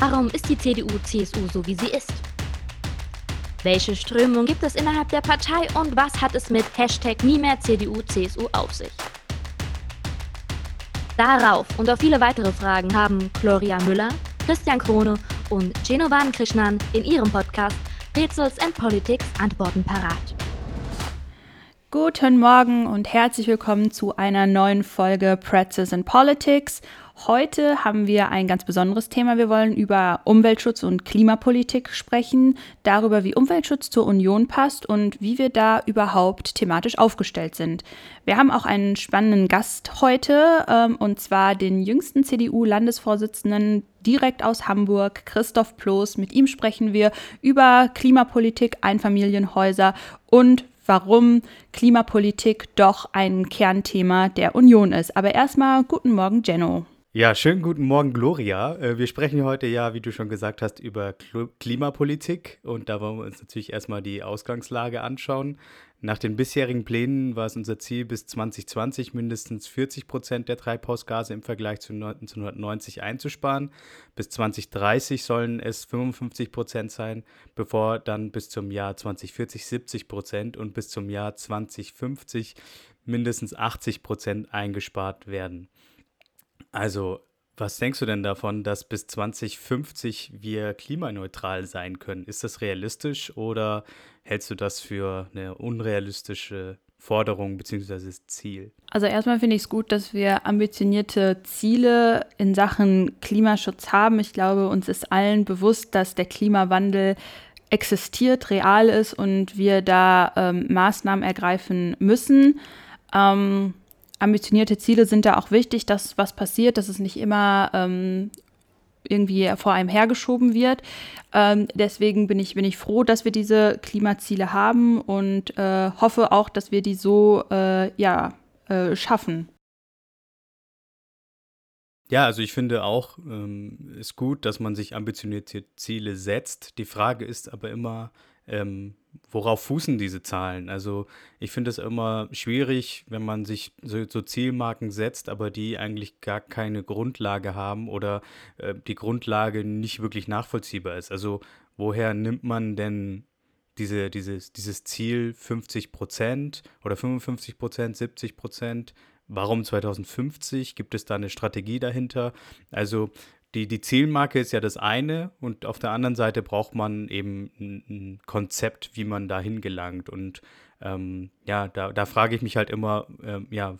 Warum ist die CDU-CSU so, wie sie ist? Welche Strömung gibt es innerhalb der Partei und was hat es mit Hashtag nie mehr CDU-CSU auf sich? Darauf und auf viele weitere Fragen haben Gloria Müller, Christian Krone und Genovan Krishnan in ihrem Podcast Rätsels and Politics Antworten parat. Guten Morgen und herzlich willkommen zu einer neuen Folge Pretzels and Politics. Heute haben wir ein ganz besonderes Thema. Wir wollen über Umweltschutz und Klimapolitik sprechen, darüber, wie Umweltschutz zur Union passt und wie wir da überhaupt thematisch aufgestellt sind. Wir haben auch einen spannenden Gast heute, ähm, und zwar den jüngsten CDU-Landesvorsitzenden direkt aus Hamburg, Christoph Ploß. Mit ihm sprechen wir über Klimapolitik, Einfamilienhäuser und warum Klimapolitik doch ein Kernthema der Union ist. Aber erstmal guten Morgen, Jenno. Ja, schönen guten Morgen, Gloria. Äh, wir sprechen heute ja, wie du schon gesagt hast, über Klimapolitik und da wollen wir uns natürlich erstmal die Ausgangslage anschauen. Nach den bisherigen Plänen war es unser Ziel, bis 2020 mindestens 40 Prozent der Treibhausgase im Vergleich zu 1990 einzusparen. Bis 2030 sollen es 55 Prozent sein, bevor dann bis zum Jahr 2040 70 Prozent und bis zum Jahr 2050 mindestens 80 Prozent eingespart werden. Also was denkst du denn davon, dass bis 2050 wir klimaneutral sein können? Ist das realistisch oder hältst du das für eine unrealistische Forderung bzw. Ziel? Also erstmal finde ich es gut, dass wir ambitionierte Ziele in Sachen Klimaschutz haben. Ich glaube, uns ist allen bewusst, dass der Klimawandel existiert, real ist und wir da ähm, Maßnahmen ergreifen müssen. Ähm, ambitionierte Ziele sind da auch wichtig, dass was passiert, dass es nicht immer ähm, irgendwie vor einem hergeschoben wird. Ähm, deswegen bin ich, bin ich froh, dass wir diese Klimaziele haben und äh, hoffe auch, dass wir die so äh, ja, äh, schaffen. Ja, also ich finde auch, ähm, ist gut, dass man sich ambitionierte Ziele setzt. Die Frage ist aber immer, ähm, worauf fußen diese Zahlen? Also ich finde es immer schwierig, wenn man sich so, so, Zielmarken setzt, aber die eigentlich gar keine Grundlage haben oder äh, die Grundlage nicht wirklich nachvollziehbar ist. Also woher nimmt man denn diese, dieses, dieses Ziel 50 Prozent oder 55 Prozent, 70 Prozent? Warum 2050? Gibt es da eine Strategie dahinter? Also die, die Zielmarke ist ja das eine und auf der anderen Seite braucht man eben ein, Konzept, wie man dahin gelangt. Und ähm, ja, da, da frage ich mich halt immer, ähm, ja,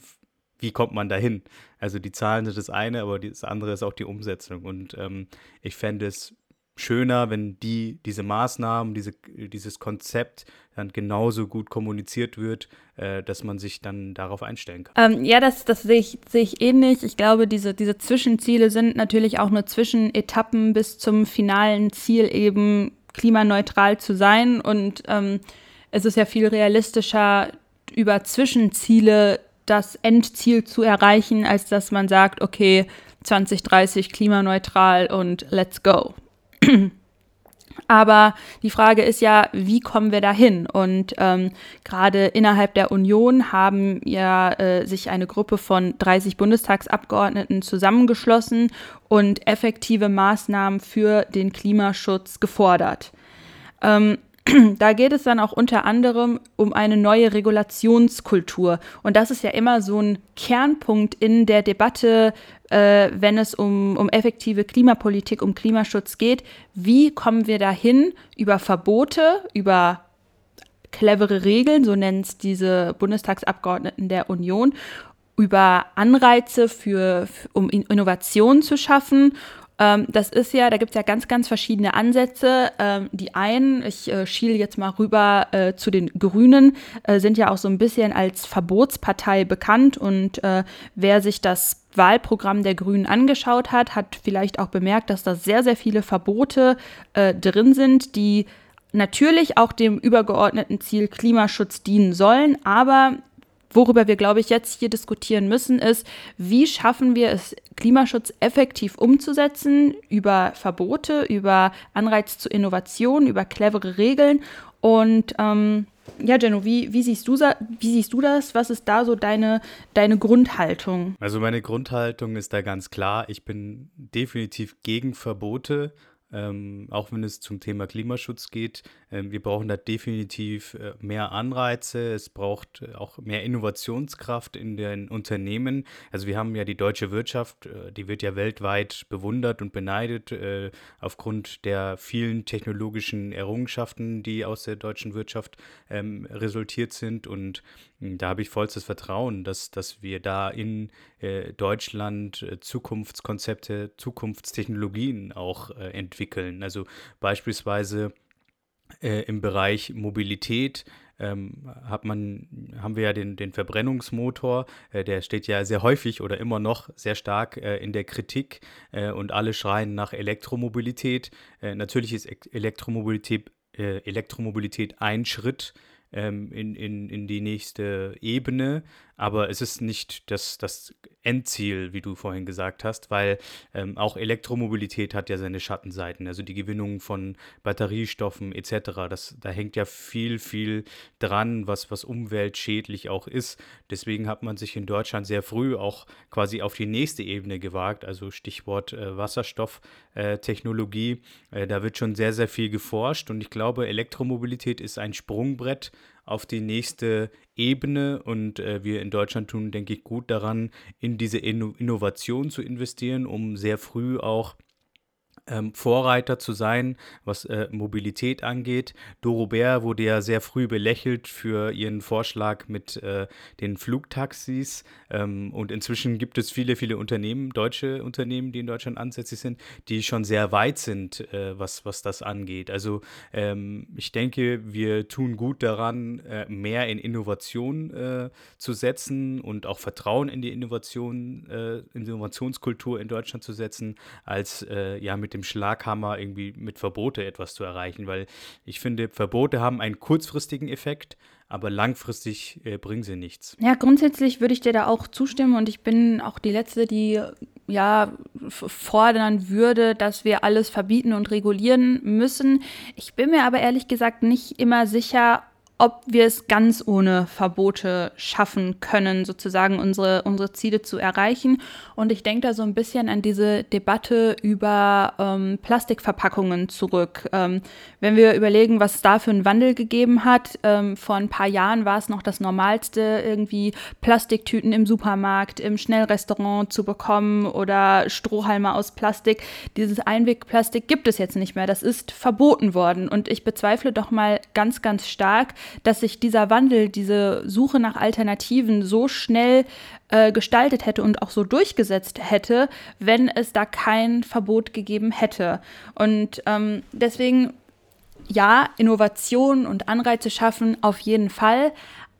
wie kommt man dahin? Also die Zahlen sind das eine, aber das andere ist auch die Umsetzung. Und ähm, ich fände es schöner, wenn die, diese Maßnahmen, diese, dieses Konzept dann genauso gut kommuniziert wird, äh, dass man sich dann darauf einstellen kann. Ähm, ja, das, das sehe ich, sehe ich ähnlich. Ich glaube, diese, diese Zwischenziele sind natürlich auch nur Zwischenetappen bis zum finalen Ziel eben klimaneutral zu sein. Und ähm, es ist ja viel realistischer, über Zwischenziele das Endziel zu erreichen, als dass man sagt, okay, 2030 klimaneutral und let's go. Aber die Frage ist ja, wie kommen wir dahin? Und ähm, gerade innerhalb der Union haben ja äh, sich eine Gruppe von 30 Bundestagsabgeordneten zusammengeschlossen und effektive Maßnahmen für den Klimaschutz gefordert. Ähm, da geht es dann auch unter anderem um eine neue Regulationskultur. Und das ist ja immer so ein Kernpunkt in der Debatte, äh, wenn es um, um effektive Klimapolitik, um Klimaschutz geht. Wie kommen wir dahin über Verbote, über clevere Regeln, so nennen es diese Bundestagsabgeordneten der Union, über Anreize für, um Innovationen zu schaffen ähm, das ist ja, da gibt es ja ganz, ganz verschiedene Ansätze. Ähm, die einen, ich äh, schiele jetzt mal rüber äh, zu den Grünen, äh, sind ja auch so ein bisschen als Verbotspartei bekannt. Und äh, wer sich das Wahlprogramm der Grünen angeschaut hat, hat vielleicht auch bemerkt, dass da sehr, sehr viele Verbote äh, drin sind, die natürlich auch dem übergeordneten Ziel Klimaschutz dienen sollen, aber worüber wir, glaube ich, jetzt hier diskutieren müssen, ist, wie schaffen wir es, Klimaschutz effektiv umzusetzen über Verbote, über Anreiz zur Innovation, über clevere Regeln und ähm, ja, Jenno, wie, wie, siehst du, wie siehst du das? Was ist da so deine, deine Grundhaltung? Also meine Grundhaltung ist da ganz klar. Ich bin definitiv gegen Verbote ähm, auch wenn es zum Thema Klimaschutz geht. Ähm, wir brauchen da definitiv äh, mehr Anreize. Es braucht äh, auch mehr Innovationskraft in den Unternehmen. Also wir haben ja die deutsche Wirtschaft, äh, die wird ja weltweit bewundert und beneidet äh, aufgrund der vielen technologischen Errungenschaften, die aus der deutschen Wirtschaft ähm, resultiert sind. Und da habe ich vollstes Vertrauen, dass, dass wir da in äh, Deutschland äh, Zukunftskonzepte, Zukunftstechnologien auch äh, entwickeln. Also beispielsweise äh, im Bereich Mobilität ähm, hat man, haben wir ja den, den Verbrennungsmotor, äh, der steht ja sehr häufig oder immer noch sehr stark äh, in der Kritik äh, und alle schreien nach Elektromobilität. Äh, natürlich ist Elektromobilität, Elektromobilität ein Schritt ähm, in, in, in die nächste Ebene, aber es ist nicht das, das Endziel, wie du vorhin gesagt hast, weil ähm, auch Elektromobilität hat ja seine Schattenseiten, also die Gewinnung von Batteriestoffen etc. Das, da hängt ja viel, viel dran, was, was umweltschädlich auch ist. Deswegen hat man sich in Deutschland sehr früh auch quasi auf die nächste Ebene gewagt, also Stichwort äh, Wasserstofftechnologie. Äh, äh, da wird schon sehr, sehr viel geforscht und ich glaube, Elektromobilität ist ein Sprungbrett auf die nächste Ebene. Und äh, wir in Deutschland tun, denke ich, gut daran, in diese Inno Innovation zu investieren, um sehr früh auch ähm, Vorreiter zu sein, was äh, Mobilität angeht. Doro Bär wurde ja sehr früh belächelt für ihren Vorschlag mit äh, den Flugtaxis. Ähm, und inzwischen gibt es viele, viele Unternehmen, deutsche Unternehmen, die in Deutschland ansässig sind, die schon sehr weit sind, äh, was, was das angeht. Also ähm, ich denke, wir tun gut daran, äh, mehr in Innovation äh, zu setzen und auch Vertrauen in die Innovation, äh, Innovationskultur in Deutschland zu setzen, als ja mit dem dem Schlaghammer irgendwie mit Verbote etwas zu erreichen, weil ich finde, Verbote haben einen kurzfristigen Effekt, aber langfristig äh, bringen sie nichts. Ja, grundsätzlich würde ich dir da auch zustimmen und ich bin auch die Letzte, die ja fordern würde, dass wir alles verbieten und regulieren müssen. Ich bin mir aber ehrlich gesagt nicht immer sicher, ob wir es ganz ohne Verbote schaffen können, sozusagen unsere, unsere Ziele zu erreichen. Und ich denke da so ein bisschen an diese Debatte über ähm, Plastikverpackungen zurück. Ähm, wenn wir überlegen, was es da für einen Wandel gegeben hat, ähm, vor ein paar Jahren war es noch das Normalste, irgendwie Plastiktüten im Supermarkt, im Schnellrestaurant zu bekommen oder Strohhalme aus Plastik. Dieses Einwegplastik gibt es jetzt nicht mehr. Das ist verboten worden. Und ich bezweifle doch mal ganz, ganz stark, dass sich dieser Wandel, diese Suche nach Alternativen so schnell äh, gestaltet hätte und auch so durchgesetzt hätte, wenn es da kein Verbot gegeben hätte. Und ähm, deswegen, ja, Innovation und Anreize schaffen auf jeden Fall.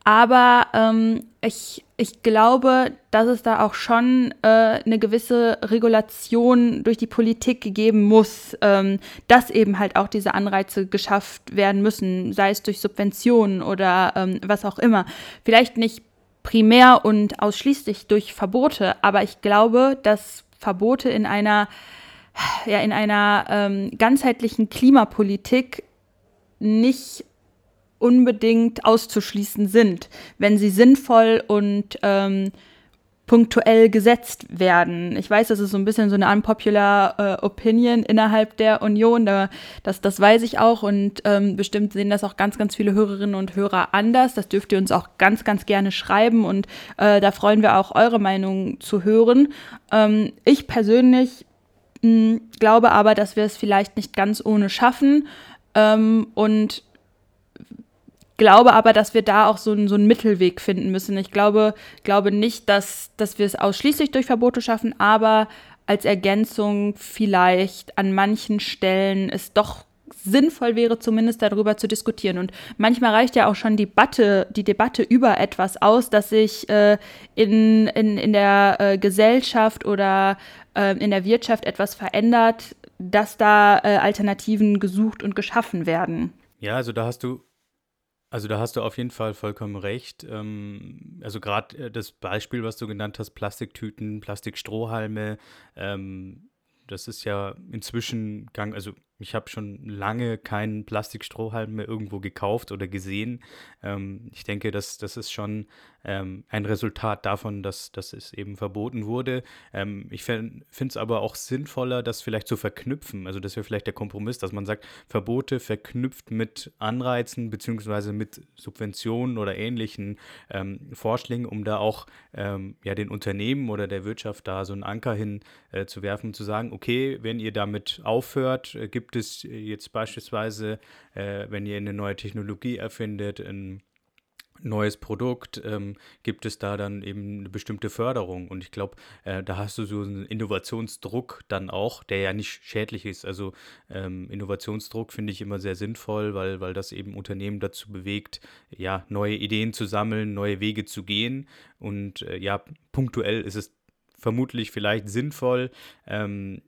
Aber ähm, ich, ich glaube, dass es da auch schon äh, eine gewisse Regulation durch die Politik gegeben muss, ähm, dass eben halt auch diese Anreize geschafft werden müssen, sei es durch Subventionen oder ähm, was auch immer. Vielleicht nicht primär und ausschließlich durch Verbote, aber ich glaube, dass Verbote in einer, ja, in einer ähm, ganzheitlichen Klimapolitik nicht unbedingt auszuschließen sind, wenn sie sinnvoll und ähm, punktuell gesetzt werden. Ich weiß, das ist so ein bisschen so eine unpopular äh, Opinion innerhalb der Union, da, das, das weiß ich auch und ähm, bestimmt sehen das auch ganz, ganz viele Hörerinnen und Hörer anders. Das dürft ihr uns auch ganz, ganz gerne schreiben und äh, da freuen wir auch eure Meinung zu hören. Ähm, ich persönlich mh, hm, glaube aber, dass wir es vielleicht nicht ganz ohne schaffen ähm, und glaube aber, dass wir da auch so, einen, so einen Mittelweg finden müssen. Ich glaube, glaube nicht, dass, dass wir es ausschließlich durch Verbote schaffen, aber als Ergänzung vielleicht an manchen Stellen es doch sinnvoll wäre, zumindest darüber zu diskutieren. Und manchmal reicht ja auch schon die Debatte, die Debatte über etwas aus, dass sich äh, in, in, in der äh, Gesellschaft oder äh, in der Wirtschaft etwas verändert, dass da äh, Alternativen gesucht und geschaffen werden. Ja, also da hast du also da hast du auf jeden Fall vollkommen recht. Ähm, also gerade äh, das Beispiel, was du genannt hast, Plastiktüten, Plastikstrohhalme, ähm, das ist ja inzwischen gang, also Ich habe schon lange keinen Plastikstrohhalm mehr irgendwo gekauft oder gesehen. Ähm, ich denke, das, das ist schon ähm, ein Resultat davon, dass, dass es eben verboten wurde. Ähm, ich finde es aber auch sinnvoller, das vielleicht zu verknüpfen. Also das wäre vielleicht der Kompromiss, dass man sagt, Verbote verknüpft mit Anreizen beziehungsweise mit Subventionen oder ähnlichen ähm, Vorschlägen, um da auch ähm, ja, den Unternehmen oder der Wirtschaft da so einen Anker hin äh, zu werfen, zu sagen, okay, wenn ihr damit aufhört, äh, gibt es jetzt beispielsweise, äh, wenn ihr eine neue Technologie erfindet, ein neues Produkt, ähm, gibt es da dann eben eine bestimmte Förderung. Und ich glaube, äh, da hast du so einen Innovationsdruck dann auch, der ja nicht schädlich ist. Also ähm, Innovationsdruck finde ich immer sehr sinnvoll, weil, weil das eben Unternehmen dazu bewegt, ja, neue Ideen zu sammeln, neue Wege zu gehen. Und äh, ja, punktuell ist es vermutlich vielleicht sinnvoll, ähm,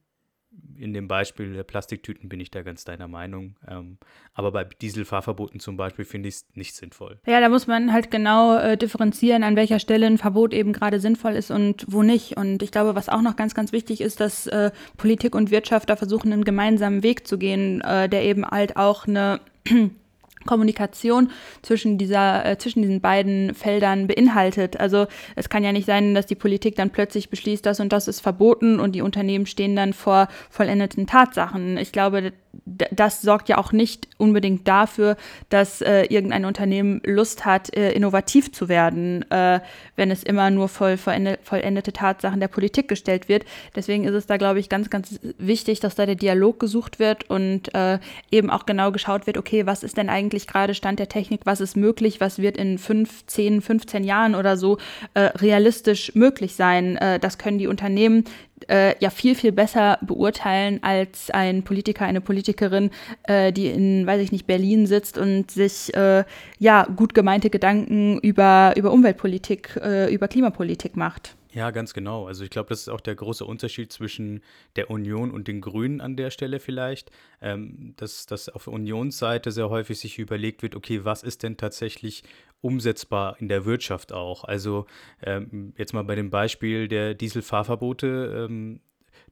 in dem Beispiel der Plastiktüten bin ich da ganz deiner Meinung. Ähm, aber bei Dieselfahrverboten zum Beispiel finde ich es nicht sinnvoll. Ja, da muss man halt genau äh, differenzieren, an welcher Stelle ein Verbot eben gerade sinnvoll ist und wo nicht. Und ich glaube, was auch noch ganz, ganz wichtig ist, dass äh, Politik und Wirtschaft da versuchen, einen gemeinsamen Weg zu gehen, äh, der eben halt auch eine Kommunikation zwischen dieser äh, zwischen diesen beiden Feldern beinhaltet. Also es kann ja nicht sein, dass die Politik dann plötzlich beschließt, das und das ist verboten und die Unternehmen stehen dann vor vollendeten Tatsachen. Ich glaube, das sorgt ja auch nicht unbedingt dafür, dass äh, irgendein Unternehmen Lust hat, äh, innovativ zu werden, äh, wenn es immer nur voll vollendete Tatsachen der Politik gestellt wird. Deswegen ist es da, glaube ich, ganz, ganz wichtig, dass da der Dialog gesucht wird und äh, eben auch genau geschaut wird, okay, was ist denn eigentlich gerade Stand der Technik, was ist möglich, was wird in fünf, zehn, 15 Jahren oder so äh, realistisch möglich sein. Äh, das können die Unternehmen äh, ja viel, viel besser beurteilen als ein Politiker, eine Politikerin, äh, die in, weiß ich nicht, Berlin sitzt und sich äh, ja gut gemeinte Gedanken über, über Umweltpolitik, äh, über Klimapolitik macht. Ja, ganz genau. Also ich glaube, das ist auch der große Unterschied zwischen der Union und den Grünen an der Stelle vielleicht, ähm, dass, dass auf Unionsseite sehr häufig sich überlegt wird, okay, was ist denn tatsächlich umsetzbar in der Wirtschaft auch? Also ähm, jetzt mal bei dem Beispiel der Dieselfahrverbote. Ähm,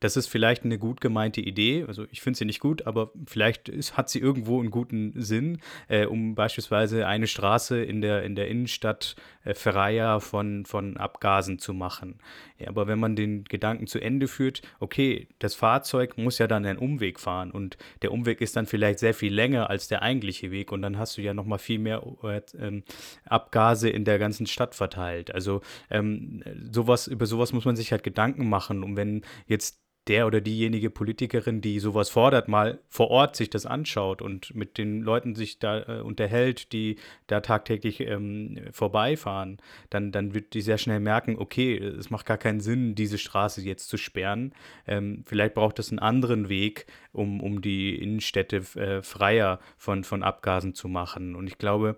das ist vielleicht eine gut gemeinte Idee. Also ich finde sie nicht gut, aber vielleicht ist, hat sie irgendwo einen guten Sinn, äh, um beispielsweise eine Straße in der, in der Innenstadt äh, freier von, von Abgasen zu machen. Ja, aber wenn man den Gedanken zu Ende führt, okay, das Fahrzeug muss ja dann einen Umweg fahren und der Umweg ist dann vielleicht sehr viel länger als der eigentliche Weg und dann hast du ja noch mal viel mehr äh, ähm, Abgase in der ganzen Stadt verteilt. Also ähm, sowas, über sowas muss man sich halt Gedanken machen und wenn jetzt der oder diejenige Politikerin, die sowas fordert, mal vor Ort sich das anschaut und mit den Leuten sich da äh, unterhält, die da tagtäglich ähm, vorbeifahren, dann, dann wird die sehr schnell merken, okay, es macht gar keinen Sinn, diese Straße jetzt zu sperren. Ähm, vielleicht braucht es einen anderen Weg, um, um die Innenstädte äh, freier von, von Abgasen zu machen. Und ich glaube,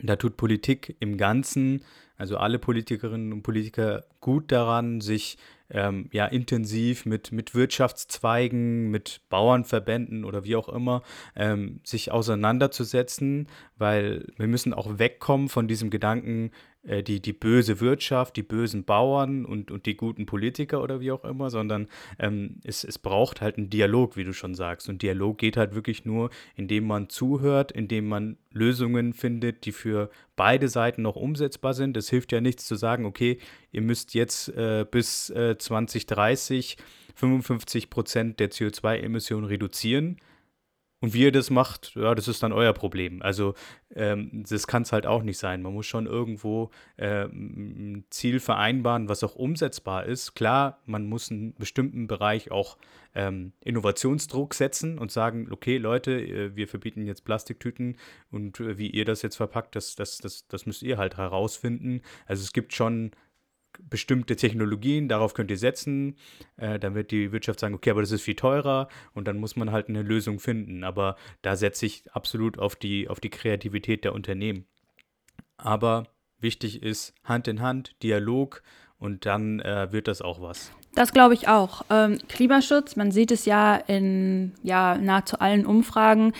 da tut Politik im Ganzen, also alle Politikerinnen und Politiker, gut daran, sich ähm, ja intensiv mit, mit Wirtschaftszweigen, mit Bauernverbänden oder wie auch immer ähm, sich auseinanderzusetzen, weil wir müssen auch wegkommen von diesem Gedanken, äh, die, die böse Wirtschaft, die bösen Bauern und, und die guten Politiker oder wie auch immer, sondern ähm, es, es braucht halt einen Dialog, wie du schon sagst. Und Dialog geht halt wirklich nur, indem man zuhört, indem man Lösungen findet, die für beide Seiten noch umsetzbar sind. Es hilft ja nichts zu sagen, okay, ihr müsst jetzt äh, bis äh, 2030 55 Prozent der CO2-Emissionen reduzieren und wie ihr das macht, ja, das ist dann euer Problem. Also ähm, das kann es halt auch nicht sein. Man muss schon irgendwo äh, ein Ziel vereinbaren, was auch umsetzbar ist. Klar, man muss in einem bestimmten Bereich auch ähm, Innovationsdruck setzen und sagen, okay, Leute, äh, wir verbieten jetzt Plastiktüten und äh, wie ihr das jetzt verpackt, das, das, das, das müsst ihr halt herausfinden. Also es gibt schon bestimmte Technologien, darauf könnt ihr setzen. Äh, dann wird die Wirtschaft sagen, okay, aber das ist viel teurer und dann muss man halt eine Lösung finden. Aber da setze ich absolut auf die, auf die Kreativität der Unternehmen. Aber wichtig ist Hand in Hand, Dialog und dann äh, wird das auch was. Das glaube ich auch. Ähm, Klimaschutz, man sieht es ja in ja, nahezu allen Umfragen,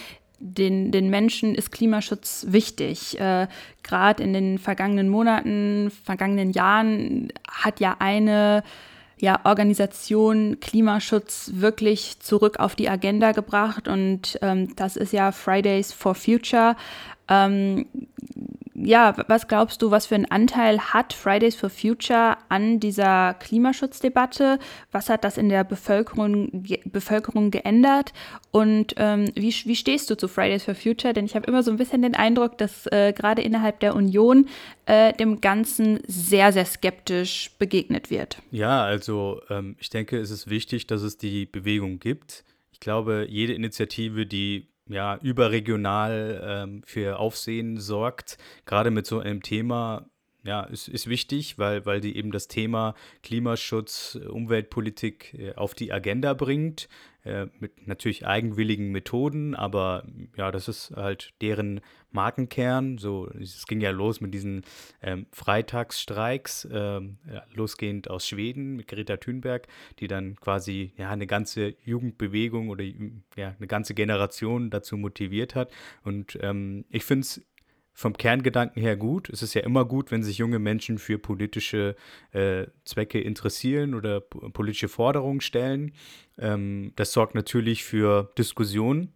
den, den Menschen ist Klimaschutz wichtig. Äh, Gerade in den vergangenen Monaten, vergangenen Jahren hat ja eine ja, Organisation Klimaschutz wirklich zurück auf die Agenda gebracht und ähm, das ist ja Fridays for Future. Ähm, ja, was glaubst du, was für einen Anteil hat Fridays for Future an dieser Klimaschutzdebatte? Was hat das in der Bevölkerung, ge Bevölkerung geändert? Und ähm, wie, wie stehst du zu Fridays for Future? Denn ich habe immer so ein bisschen den Eindruck, dass äh, gerade innerhalb der Union äh, dem Ganzen sehr, sehr skeptisch begegnet wird. Ja, also ähm, ich denke, es ist wichtig, dass es die Bewegung gibt. Ich glaube, jede Initiative, die ja, überregional ähm, für Aufsehen sorgt. Gerade mit so einem Thema, ja, ist, ist wichtig, weil, weil die eben das Thema Klimaschutz, Umweltpolitik äh, auf die Agenda bringt. Äh, mit natürlich eigenwilligen Methoden, aber ja, das ist halt deren Markenkern. So, es ging ja los mit diesen ähm, Freitagsstreiks, ähm, ja, losgehend aus Schweden mit Greta Thunberg, die dann quasi ja eine ganze Jugendbewegung oder ja eine ganze Generation dazu motiviert hat. Und ähm, ich finde es vom Kerngedanken her gut. Es ist ja immer gut, wenn sich junge Menschen für politische äh, Zwecke interessieren oder politische Forderungen stellen. Ähm, das sorgt natürlich für Diskussionen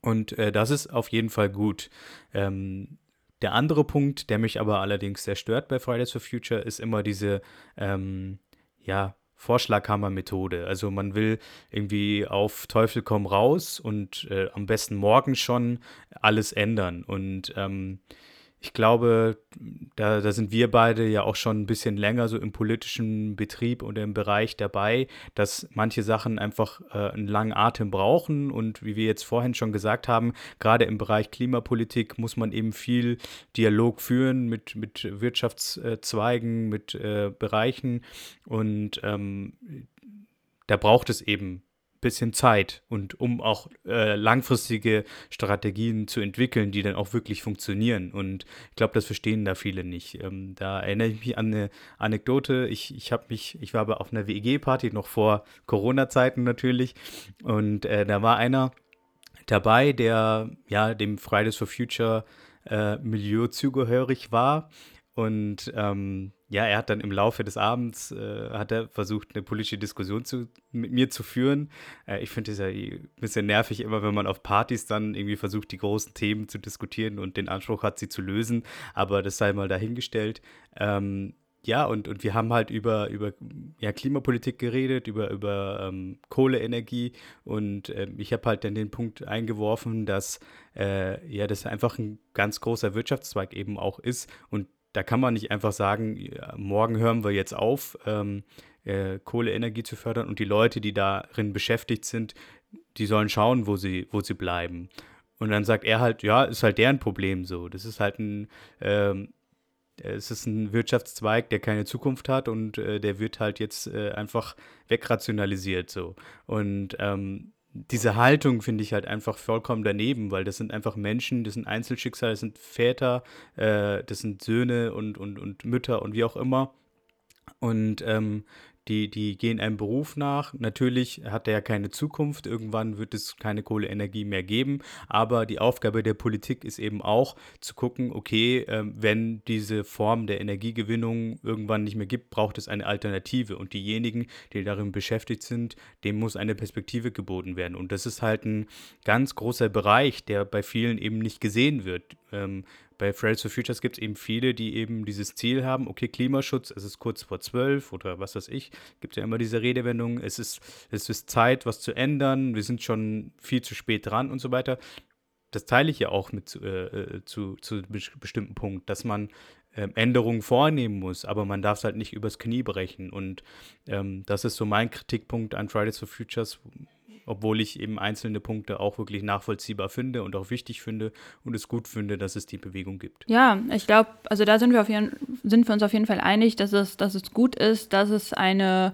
und äh, das ist auf jeden Fall gut. Ähm, der andere Punkt, der mich aber allerdings sehr stört bei Fridays for Future, ist immer diese, ähm, ja, Vorschlaghammer-Methode. Also man will irgendwie auf Teufel komm raus und äh, am besten morgen schon alles ändern. Und ähm, ich glaube, da, da sind wir beide ja auch schon ein bisschen länger so im politischen Betrieb und im Bereich dabei, dass manche Sachen einfach äh, einen langen Atem brauchen. Und wie wir jetzt vorhin schon gesagt haben, gerade im Bereich Klimapolitik muss man eben viel Dialog führen mit, mit Wirtschaftszweigen, mit äh, Bereichen. Und ähm, da braucht es eben bisschen Zeit und um auch äh, langfristige Strategien zu entwickeln, die dann auch wirklich funktionieren. Und ich glaube, das verstehen da viele nicht. Ähm, da erinnere ich mich an eine Anekdote. Ich, ich habe mich, ich war aber auf einer WEG-Party noch vor Corona-Zeiten natürlich. Und äh, da war einer dabei, der ja dem Fridays for Future äh, Milieu zugehörig war. Und ähm, ja, er hat dann im Laufe des Abends äh, hat er versucht, eine politische Diskussion zu, mit mir zu führen. Äh, ich finde es ja ein bisschen nervig, immer wenn man auf Partys dann irgendwie versucht, die großen Themen zu diskutieren und den Anspruch hat, sie zu lösen. Aber das sei mal dahingestellt. Ähm, ja, und, und wir haben halt über, über ja, Klimapolitik geredet, über, über ähm, Kohleenergie und äh, ich habe halt dann den Punkt eingeworfen, dass äh, ja, das einfach ein ganz großer Wirtschaftszweig eben auch ist und da kann man nicht einfach sagen, ja, morgen hören wir jetzt auf, ähm, äh, Kohleenergie zu fördern und die Leute, die darin beschäftigt sind, die sollen schauen, wo sie, wo sie bleiben. Und dann sagt er halt, ja, ist halt deren Problem so. Das ist halt ein, ähm, es ist ein Wirtschaftszweig, der keine Zukunft hat und äh, der wird halt jetzt äh, einfach wegrationalisiert so. Und ähm, diese Haltung finde ich halt einfach vollkommen daneben, weil das sind einfach Menschen, das sind Einzelschicksale, das sind Väter, äh, das sind Söhne und, und, und Mütter und wie auch immer. Und ähm, die, die gehen einem Beruf nach. Natürlich hat er ja keine Zukunft. Irgendwann wird es keine Kohleenergie mehr geben. Aber die Aufgabe der Politik ist eben auch zu gucken, okay, äh, wenn diese Form der Energiegewinnung irgendwann nicht mehr gibt, braucht es eine Alternative. Und diejenigen, die darin beschäftigt sind, dem muss eine Perspektive geboten werden. Und das ist halt ein ganz großer Bereich, der bei vielen eben nicht gesehen wird. Bei Fridays for Futures gibt es eben viele, die eben dieses Ziel haben, okay, Klimaschutz, es ist kurz vor zwölf oder was weiß ich, gibt ja immer diese Redewendung, es ist, es ist Zeit, was zu ändern, wir sind schon viel zu spät dran und so weiter. Das teile ich ja auch mit äh, äh zu, zu bestimmten Punkt, dass man ähm, Änderungen vornehmen muss, aber man darf es halt nicht übers Knie brechen. Und ähm, das ist so mein Kritikpunkt an Fridays for Futures, obwohl ich eben einzelne Punkte auch wirklich nachvollziehbar finde und auch wichtig finde und es gut finde, dass es die Bewegung gibt. Ja, ich glaube, also da sind wir, auf jeden, sind wir uns auf jeden Fall einig, dass es, dass es gut ist, dass es eine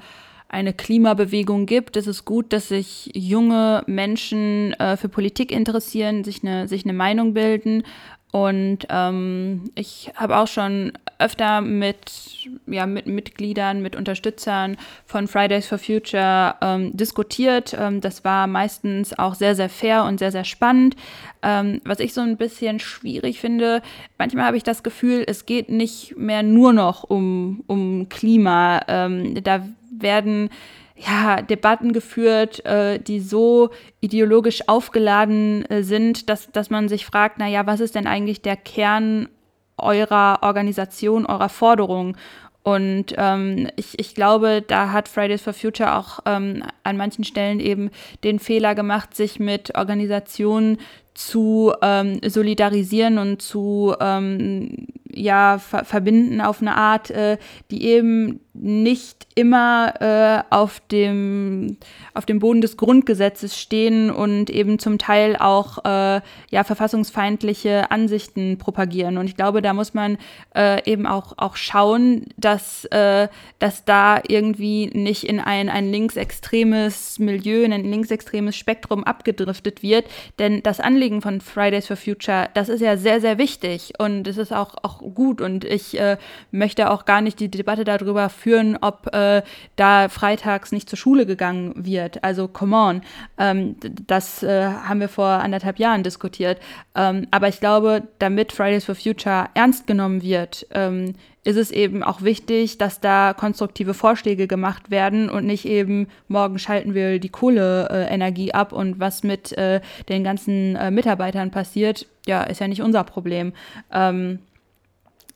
eine Klimabewegung gibt. Es ist gut, dass sich junge Menschen äh, für Politik interessieren, sich eine, sich eine Meinung bilden und ähm, ich habe auch schon öfter mit, ja, mit Mitgliedern, mit Unterstützern von Fridays for Future ähm, diskutiert. Ähm, das war meistens auch sehr, sehr fair und sehr, sehr spannend. Ähm, was ich so ein bisschen schwierig finde, manchmal habe ich das Gefühl, es geht nicht mehr nur noch um, um Klima. Ähm, da werden ja, Debatten geführt, äh, die so ideologisch aufgeladen äh, sind, dass, dass man sich fragt, naja, was ist denn eigentlich der Kern eurer Organisation, eurer Forderung? Und ähm, ich, ich glaube, da hat Fridays for Future auch ähm, an manchen Stellen eben den Fehler gemacht, sich mit Organisationen zu ähm, solidarisieren und zu ähm, ja, ver verbinden auf eine Art, äh, die eben nicht immer äh, auf, dem, auf dem Boden des Grundgesetzes stehen und eben zum Teil auch äh, ja, verfassungsfeindliche Ansichten propagieren. Und ich glaube, da muss man äh, eben auch, auch schauen, dass, äh, dass da irgendwie nicht in ein, ein linksextremes Milieu, in ein linksextremes Spektrum abgedriftet wird. Denn das Anliegen von Fridays for Future, das ist ja sehr, sehr wichtig und es ist auch, auch gut. Und ich äh, möchte auch gar nicht die Debatte darüber führen, führen, ob äh, da freitags nicht zur Schule gegangen wird. Also come on, ähm, das äh, haben wir vor anderthalb Jahren diskutiert. Ähm, aber ich glaube, damit Fridays for Future ernst genommen wird, ähm, ist es eben auch wichtig, dass da konstruktive Vorschläge gemacht werden und nicht eben, morgen schalten wir die Kohleenergie ab und was mit äh, den ganzen äh, Mitarbeitern passiert, ja, ist ja nicht unser Problem. Ähm,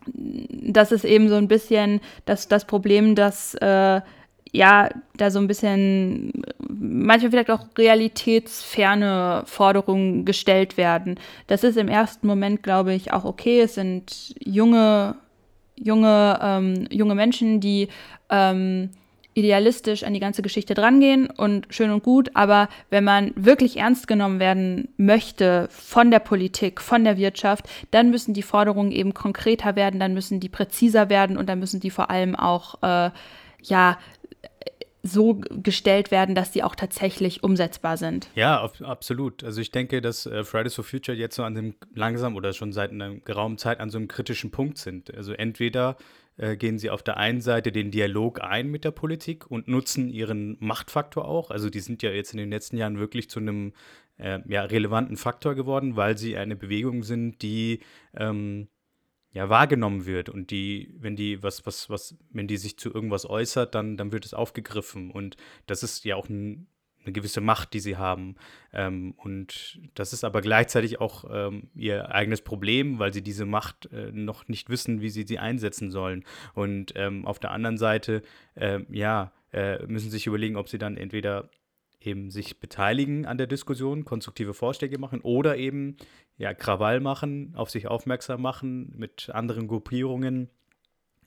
das ist eben so ein bisschen das, das Problem, dass äh, ja da so ein bisschen manchmal vielleicht auch realitätsferne Forderungen gestellt werden. Das ist im ersten Moment, glaube ich, auch okay. Es sind junge, junge, ähm, junge Menschen, die ähm, idealistisch an die ganze Geschichte drangehen und schön und gut, aber wenn man wirklich ernst genommen werden möchte von der Politik, von der Wirtschaft, dann müssen die Forderungen eben konkreter werden, dann müssen die präziser werden und dann müssen die vor allem auch äh, ja so gestellt werden, dass die auch tatsächlich umsetzbar sind. Ja, absolut. Also ich denke, dass äh, Fridays for Future jetzt so an dem langsam oder schon seit einer geraumen Zeit an so einem kritischen Punkt sind. Also entweder äh, gehen sie auf der einen Seite den Dialog ein mit der Politik und nutzen ihren Machtfaktor auch. Also die sind ja jetzt in den letzten Jahren wirklich zu einem äh, ja, relevanten Faktor geworden, weil sie eine Bewegung sind, die ähm, ja wahrgenommen wird und die, wenn die was, was, was, wenn die sich zu irgendwas äußert, dann, dann wird es aufgegriffen. Und das ist ja auch ein eine gewisse Macht, die sie haben. Ähm, und das ist aber gleichzeitig auch ähm, ihr eigenes Problem, weil sie diese Macht äh, noch nicht wissen, wie sie sie einsetzen sollen. Und ähm, auf der anderen Seite, äh, ja, äh, müssen sich überlegen, ob sie dann entweder eben sich beteiligen an der Diskussion, konstruktive Vorschläge machen oder eben ja Krawall machen, auf sich aufmerksam machen mit anderen Gruppierungen,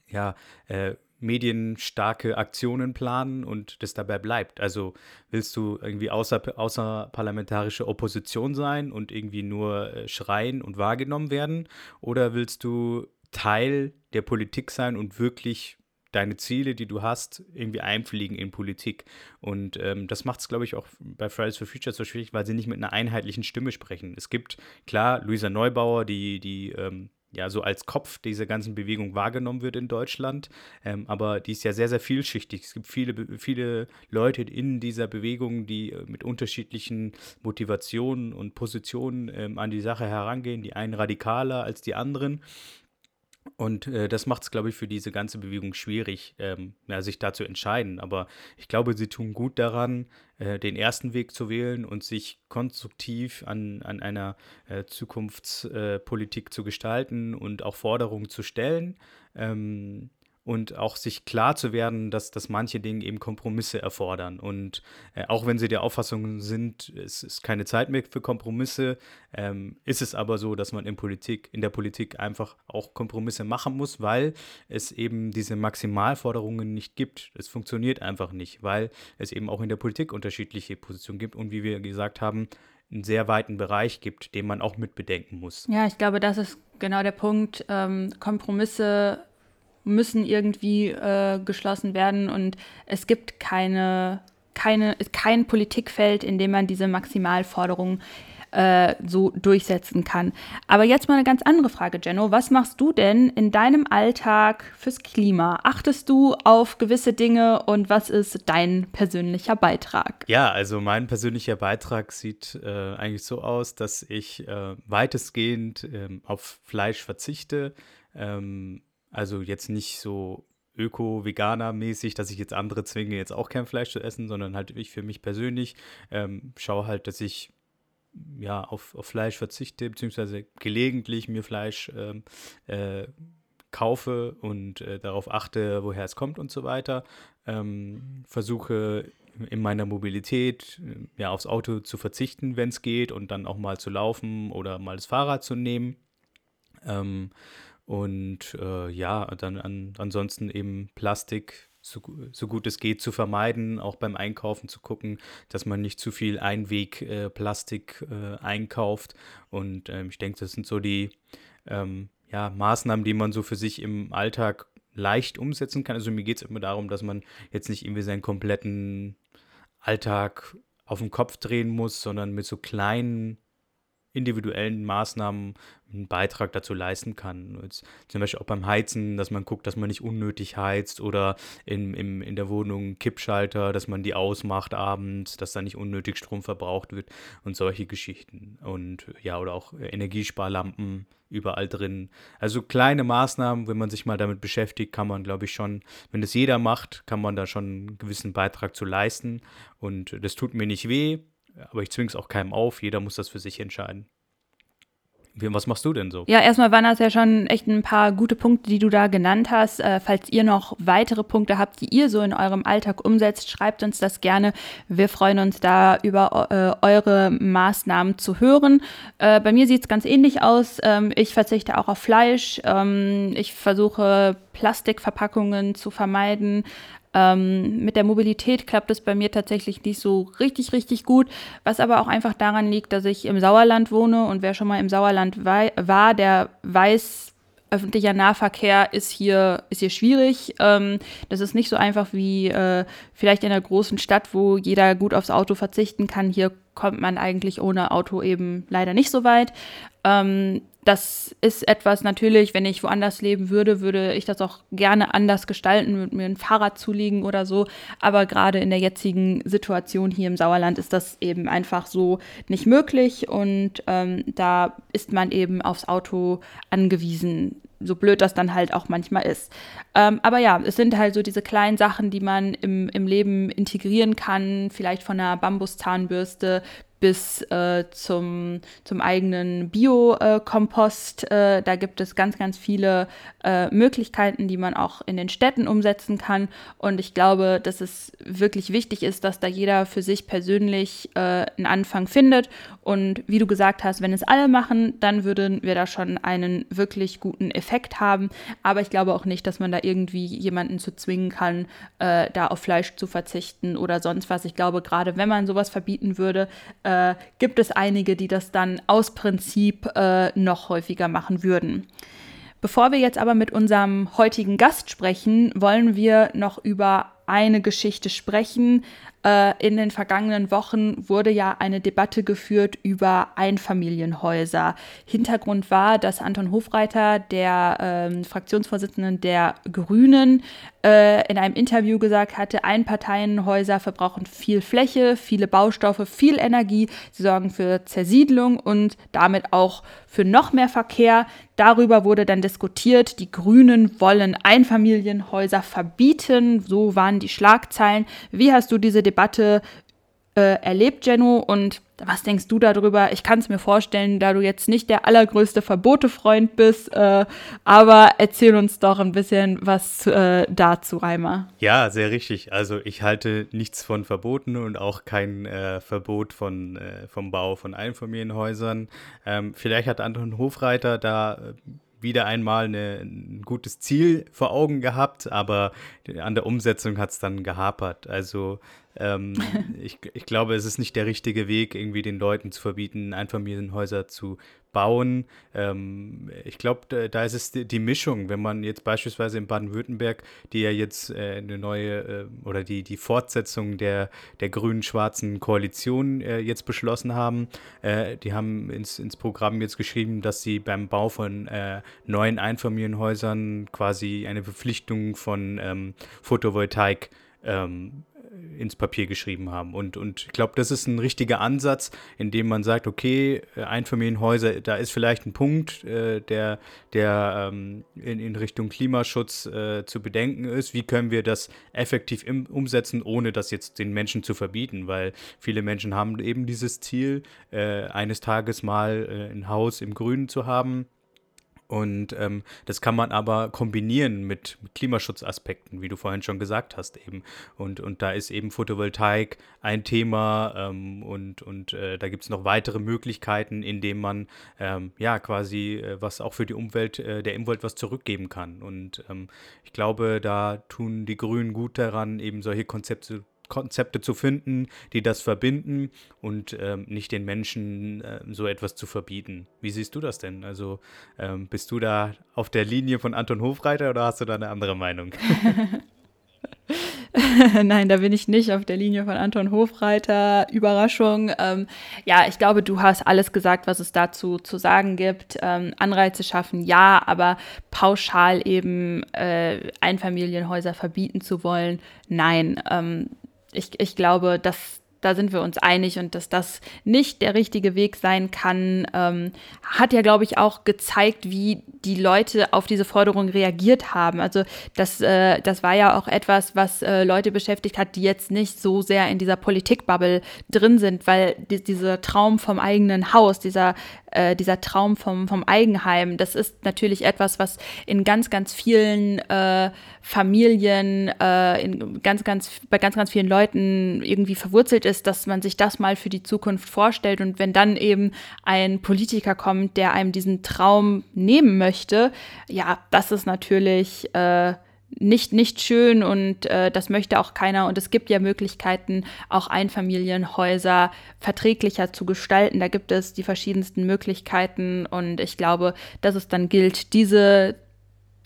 ja, äh, medienstarke Aktionen planen und das dabei bleibt. Also willst du irgendwie außer, außerparlamentarische Opposition sein und irgendwie nur äh, schreien und wahrgenommen werden? Oder willst du Teil der Politik sein und wirklich deine Ziele, die du hast, irgendwie einfliegen in Politik. Und ähm, das macht es, glaube ich, auch bei Fridays for Future so schwierig, weil sie nicht mit einer einheitlichen Stimme sprechen. Es gibt, klar, Luisa Neubauer, die, die ähm, ja so als Kopf dieser ganzen Bewegung wahrgenommen wird in Deutschland. Ähm, aber die ist ja sehr, sehr vielschichtig. Es gibt viele, viele Leute in dieser Bewegung, die äh, mit unterschiedlichen Motivationen und Positionen ähm, an die Sache herangehen. Die einen radikaler als die anderen. Und äh, das macht es, glaube ich, für diese ganze Bewegung schwierig, ähm, ja, sich da zu entscheiden. Aber ich glaube, sie tun gut daran, äh, den ersten Weg zu wählen und sich konstruktiv an, an einer äh, Zukunftspolitik zu gestalten und auch Forderungen zu stellen. Ähm, und auch sich klar zu werden, dass, dass manche Dinge eben Kompromisse erfordern. Und äh, auch wenn sie der Auffassung sind, es ist keine Zeit mehr für Kompromisse, ähm, ist es aber so, dass man in Politik, in der Politik einfach auch Kompromisse machen muss, weil es eben diese Maximalforderungen nicht gibt. Es funktioniert einfach nicht, weil es eben auch in der Politik unterschiedliche Positionen gibt und wie wir gesagt haben, einen sehr weiten Bereich gibt, den man auch mit bedenken muss. Ja, ich glaube, das ist genau der Punkt. Ähm, Kompromisse müssen irgendwie äh, geschlossen werden und es gibt keine, keine, kein Politikfeld, in dem man diese Maximalforderungen äh, so durchsetzen kann. Aber jetzt mal eine ganz andere Frage, Jenno. Was machst du denn in deinem Alltag fürs Klima? Achtest du auf gewisse Dinge und was ist dein persönlicher Beitrag? Ja, also mein persönlicher Beitrag sieht äh, eigentlich so aus, dass ich äh, weitestgehend ähm, auf Fleisch verzichte. Ähm, also jetzt nicht so Öko-Veganer-mäßig, dass ich jetzt andere zwinge, jetzt auch kein Fleisch zu essen, sondern halt ich für mich persönlich ähm, schaue halt, dass ich ja auf, auf Fleisch verzichte, beziehungsweise gelegentlich mir Fleisch ähm, äh, kaufe und äh, darauf achte, woher es kommt und so weiter. Ähm, versuche in meiner Mobilität äh, ja aufs Auto zu verzichten, wenn es geht, und dann auch mal zu laufen oder mal das Fahrrad zu nehmen. Ähm, und äh, ja, dann an, ansonsten eben Plastik so, so, gut es geht zu vermeiden, auch beim Einkaufen zu gucken, dass man nicht zu viel Einweg-Plastik äh, äh, einkauft. Und ähm, ich denke, das sind so die ähm, ja, Maßnahmen, die man so für sich im Alltag leicht umsetzen kann. Also mir geht es immer darum, dass man jetzt nicht irgendwie seinen kompletten Alltag auf den Kopf drehen muss, sondern mit so kleinen individuellen Maßnahmen einen Beitrag dazu leisten kann. Jetzt zum Beispiel auch beim Heizen, dass man guckt, dass man nicht unnötig heizt oder in, im, in der Wohnung Kippschalter, dass man die ausmacht abends, dass da nicht unnötig Strom verbraucht wird und solche Geschichten. Und ja, oder auch Energiesparlampen überall drin. Also kleine Maßnahmen, wenn man sich mal damit beschäftigt, kann man, glaube ich, schon, wenn das jeder macht, kann man da schon einen gewissen Beitrag zu leisten. Und das tut mir nicht weh aber ich zwinge es auch keinem auf. Jeder muss das für sich entscheiden. Was machst du denn so? Ja, erstmal waren das ja schon echt ein paar gute Punkte, die du da genannt hast. Äh, falls ihr noch weitere Punkte habt, die ihr so in eurem Alltag umsetzt, schreibt uns das gerne. Wir freuen uns da über äh, eure Maßnahmen zu hören. Äh, bei mir sieht es ganz ähnlich aus. Ähm, ich verzichte auch auf Fleisch. Ähm, ich versuche Plastikverpackungen zu vermeiden. Ähm, mit der Mobilität klappt es bei mir tatsächlich nicht so richtig, richtig gut, was aber auch einfach daran liegt, dass ich im Sauerland wohne und wer schon mal im Sauerland war, der weiß, öffentlicher Nahverkehr ist hier, ist hier schwierig. Ähm, das ist nicht so einfach wie äh, vielleicht in einer großen Stadt, wo jeder gut aufs Auto verzichten kann. Hier kommt man eigentlich ohne Auto eben leider nicht so weit. Ähm, das ist etwas natürlich, wenn ich woanders leben würde, würde ich das auch gerne anders gestalten, würde mir ein Fahrrad zulegen oder so. Aber gerade in der jetzigen Situation hier im Sauerland ist das eben einfach so nicht möglich und ähm, da ist man eben aufs Auto angewiesen so blöd das dann halt auch manchmal ist. Ähm, aber ja, es sind halt so diese kleinen Sachen, die man im, im Leben integrieren kann, vielleicht von einer Bambuszahnbürste bis äh, zum, zum eigenen Biokompost. Äh, da gibt es ganz, ganz viele äh, Möglichkeiten, die man auch in den Städten umsetzen kann. Und ich glaube, dass es wirklich wichtig ist, dass da jeder für sich persönlich äh, einen Anfang findet. Und wie du gesagt hast, wenn es alle machen, dann würden wir da schon einen wirklich guten Effekt haben. Aber ich glaube auch nicht, dass man da irgendwie jemanden zu zwingen kann, äh, da auf Fleisch zu verzichten oder sonst was. Ich glaube, gerade wenn man sowas verbieten würde, äh, gibt es einige, die das dann aus Prinzip äh, noch häufiger machen würden. Bevor wir jetzt aber mit unserem heutigen Gast sprechen, wollen wir noch über eine Geschichte sprechen, in den vergangenen Wochen wurde ja eine Debatte geführt über Einfamilienhäuser. Hintergrund war, dass Anton Hofreiter, der ähm, Fraktionsvorsitzende der Grünen, äh, in einem Interview gesagt hatte, Einparteienhäuser verbrauchen viel Fläche, viele Baustoffe, viel Energie, sie sorgen für Zersiedlung und damit auch für noch mehr Verkehr. Darüber wurde dann diskutiert, die Grünen wollen Einfamilienhäuser verbieten, so waren die Schlagzeilen. Wie hast du diese Debatte Debatte äh, erlebt, Jenno. Und was denkst du darüber? Ich kann es mir vorstellen, da du jetzt nicht der allergrößte Verbotefreund bist, äh, aber erzähl uns doch ein bisschen was äh, dazu, Reimer. Ja, sehr richtig. Also ich halte nichts von Verboten und auch kein äh, Verbot von, äh, vom Bau von Einfamilienhäusern. Ähm, vielleicht hat Anton Hofreiter da äh, wieder einmal eine, ein gutes Ziel vor Augen gehabt, aber an der Umsetzung hat es dann gehapert. Also ähm, ich, ich glaube, es ist nicht der richtige Weg, irgendwie den Leuten zu verbieten, Einfamilienhäuser zu bauen. Ähm, ich glaube, da, ist es die, Mischung, wenn man jetzt beispielsweise in Baden-Württemberg, die ja jetzt äh, eine neue äh, oder die, die Fortsetzung der, der grün-schwarzen Koalition äh, jetzt beschlossen haben, äh, die haben ins, ins Programm jetzt geschrieben, dass sie beim Bau von äh, neuen Einfamilienhäusern quasi eine Verpflichtung von ähm, Photovoltaik ähm, ins Papier geschrieben haben. Und, und ich glaube, das ist ein richtiger Ansatz, in dem man sagt, okay, Einfamilienhäuser, da ist vielleicht ein Punkt, äh, der, der ähm, in, in Richtung Klimaschutz äh, zu bedenken ist. Wie können wir das effektiv im, umsetzen, ohne das jetzt den Menschen zu verbieten? Weil viele Menschen haben eben dieses Ziel, äh, eines Tages mal äh, ein Haus im Grünen zu haben und ähm, das kann man aber kombinieren mit, Klimaschutzaspekten, wie du vorhin schon gesagt hast eben. Und, und da ist eben Photovoltaik ein Thema ähm, und, und äh, da gibt es noch weitere Möglichkeiten, indem man ähm, ja quasi äh, was auch für die Umwelt, äh, der Umwelt was zurückgeben kann. Und ähm, ich glaube, da tun die Grünen gut daran, eben solche Konzepte Konzepte zu finden, die das verbinden und ähm, nicht den Menschen äh, so etwas zu verbieten. Wie siehst du das denn? Also ähm, bist du da auf der Linie von Anton Hofreiter oder hast du da eine andere Meinung? Nein, da bin ich nicht auf der Linie von Anton Hofreiter. Überraschung. Ähm, ja, ich glaube, du hast alles gesagt, was es dazu zu sagen gibt. Ähm, Anreize schaffen, ja, aber pauschal eben äh, Einfamilienhäuser verbieten zu wollen, nein. Ähm, ich, ich glaube, dass da sind wir uns einig und dass das nicht der richtige Weg sein kann, ähm, hat ja, glaube ich, auch gezeigt, wie die Leute auf diese Forderung reagiert haben. Also das, äh, das war ja auch etwas, was äh, Leute beschäftigt hat, die jetzt nicht so sehr in dieser Politikbubble drin sind, weil die, dieser Traum vom eigenen Haus, dieser äh, dieser Traum vom, vom Eigenheim, das ist natürlich etwas, was in ganz, ganz vielen äh, Familien, äh, in ganz, ganz, bei ganz, ganz vielen Leuten irgendwie verwurzelt ist, dass man sich das mal für die Zukunft vorstellt. Und wenn dann eben ein Politiker kommt, der einem diesen Traum nehmen möchte, ja, das ist natürlich äh, nicht, nicht schön und äh, das möchte auch keiner. Und es gibt ja Möglichkeiten, auch Einfamilienhäuser verträglicher zu gestalten. Da gibt es die verschiedensten Möglichkeiten und ich glaube, dass es dann gilt, diese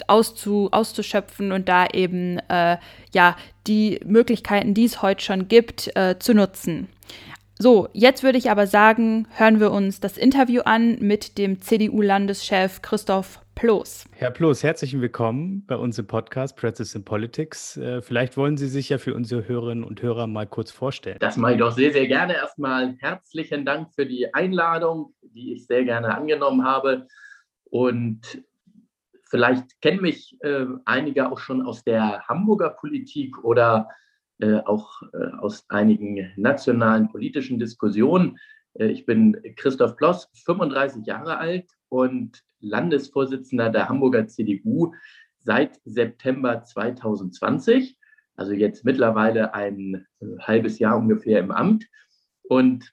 auszu, auszuschöpfen und da eben äh, ja die Möglichkeiten, die es heute schon gibt, äh, zu nutzen. So, jetzt würde ich aber sagen, hören wir uns das Interview an mit dem CDU-Landeschef Christoph Ploß. Herr Ploß, herzlich willkommen bei uns im Podcast Pretzels in Politics. Äh, vielleicht wollen Sie sich ja für unsere Hörerinnen und Hörer mal kurz vorstellen. Das mache ich doch sehr, sehr gerne. Erstmal herzlichen Dank für die Einladung, die ich sehr gerne angenommen habe. Und vielleicht kennen mich äh, einige auch schon aus der Hamburger Politik oder äh, auch äh, aus einigen nationalen politischen Diskussionen. Ich bin Christoph Ploss, 35 Jahre alt und Landesvorsitzender der Hamburger CDU seit September 2020, also jetzt mittlerweile ein äh, halbes Jahr ungefähr im Amt und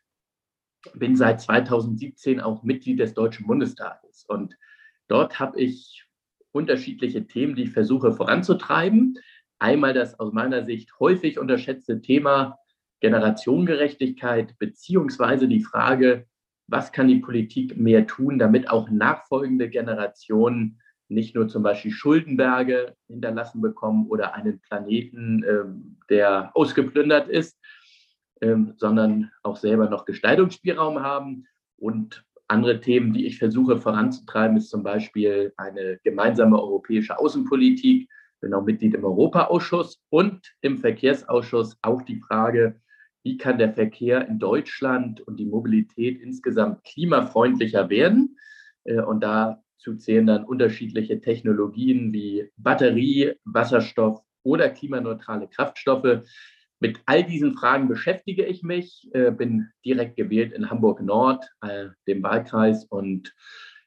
bin seit 2017 auch Mitglied des Deutschen Bundestages. Und dort habe ich unterschiedliche Themen, die ich versuche voranzutreiben. Einmal das aus meiner Sicht häufig unterschätzte Thema Generationengerechtigkeit, beziehungsweise die Frage, was kann die Politik mehr tun, damit auch nachfolgende Generationen nicht nur zum Beispiel Schuldenberge hinterlassen bekommen oder einen Planeten, ähm, der ausgeplündert ist, ähm, sondern auch selber noch Gestaltungsspielraum haben. Und andere Themen, die ich versuche voranzutreiben, ist zum Beispiel eine gemeinsame europäische Außenpolitik. Ich bin auch Mitglied im Europaausschuss und im Verkehrsausschuss auch die Frage, wie kann der Verkehr in Deutschland und die Mobilität insgesamt klimafreundlicher werden. Äh, und dazu zählen dann unterschiedliche Technologien wie Batterie, Wasserstoff oder klimaneutrale Kraftstoffe. Mit all diesen Fragen beschäftige ich mich, äh, bin direkt gewählt in Hamburg Nord, äh, dem Wahlkreis und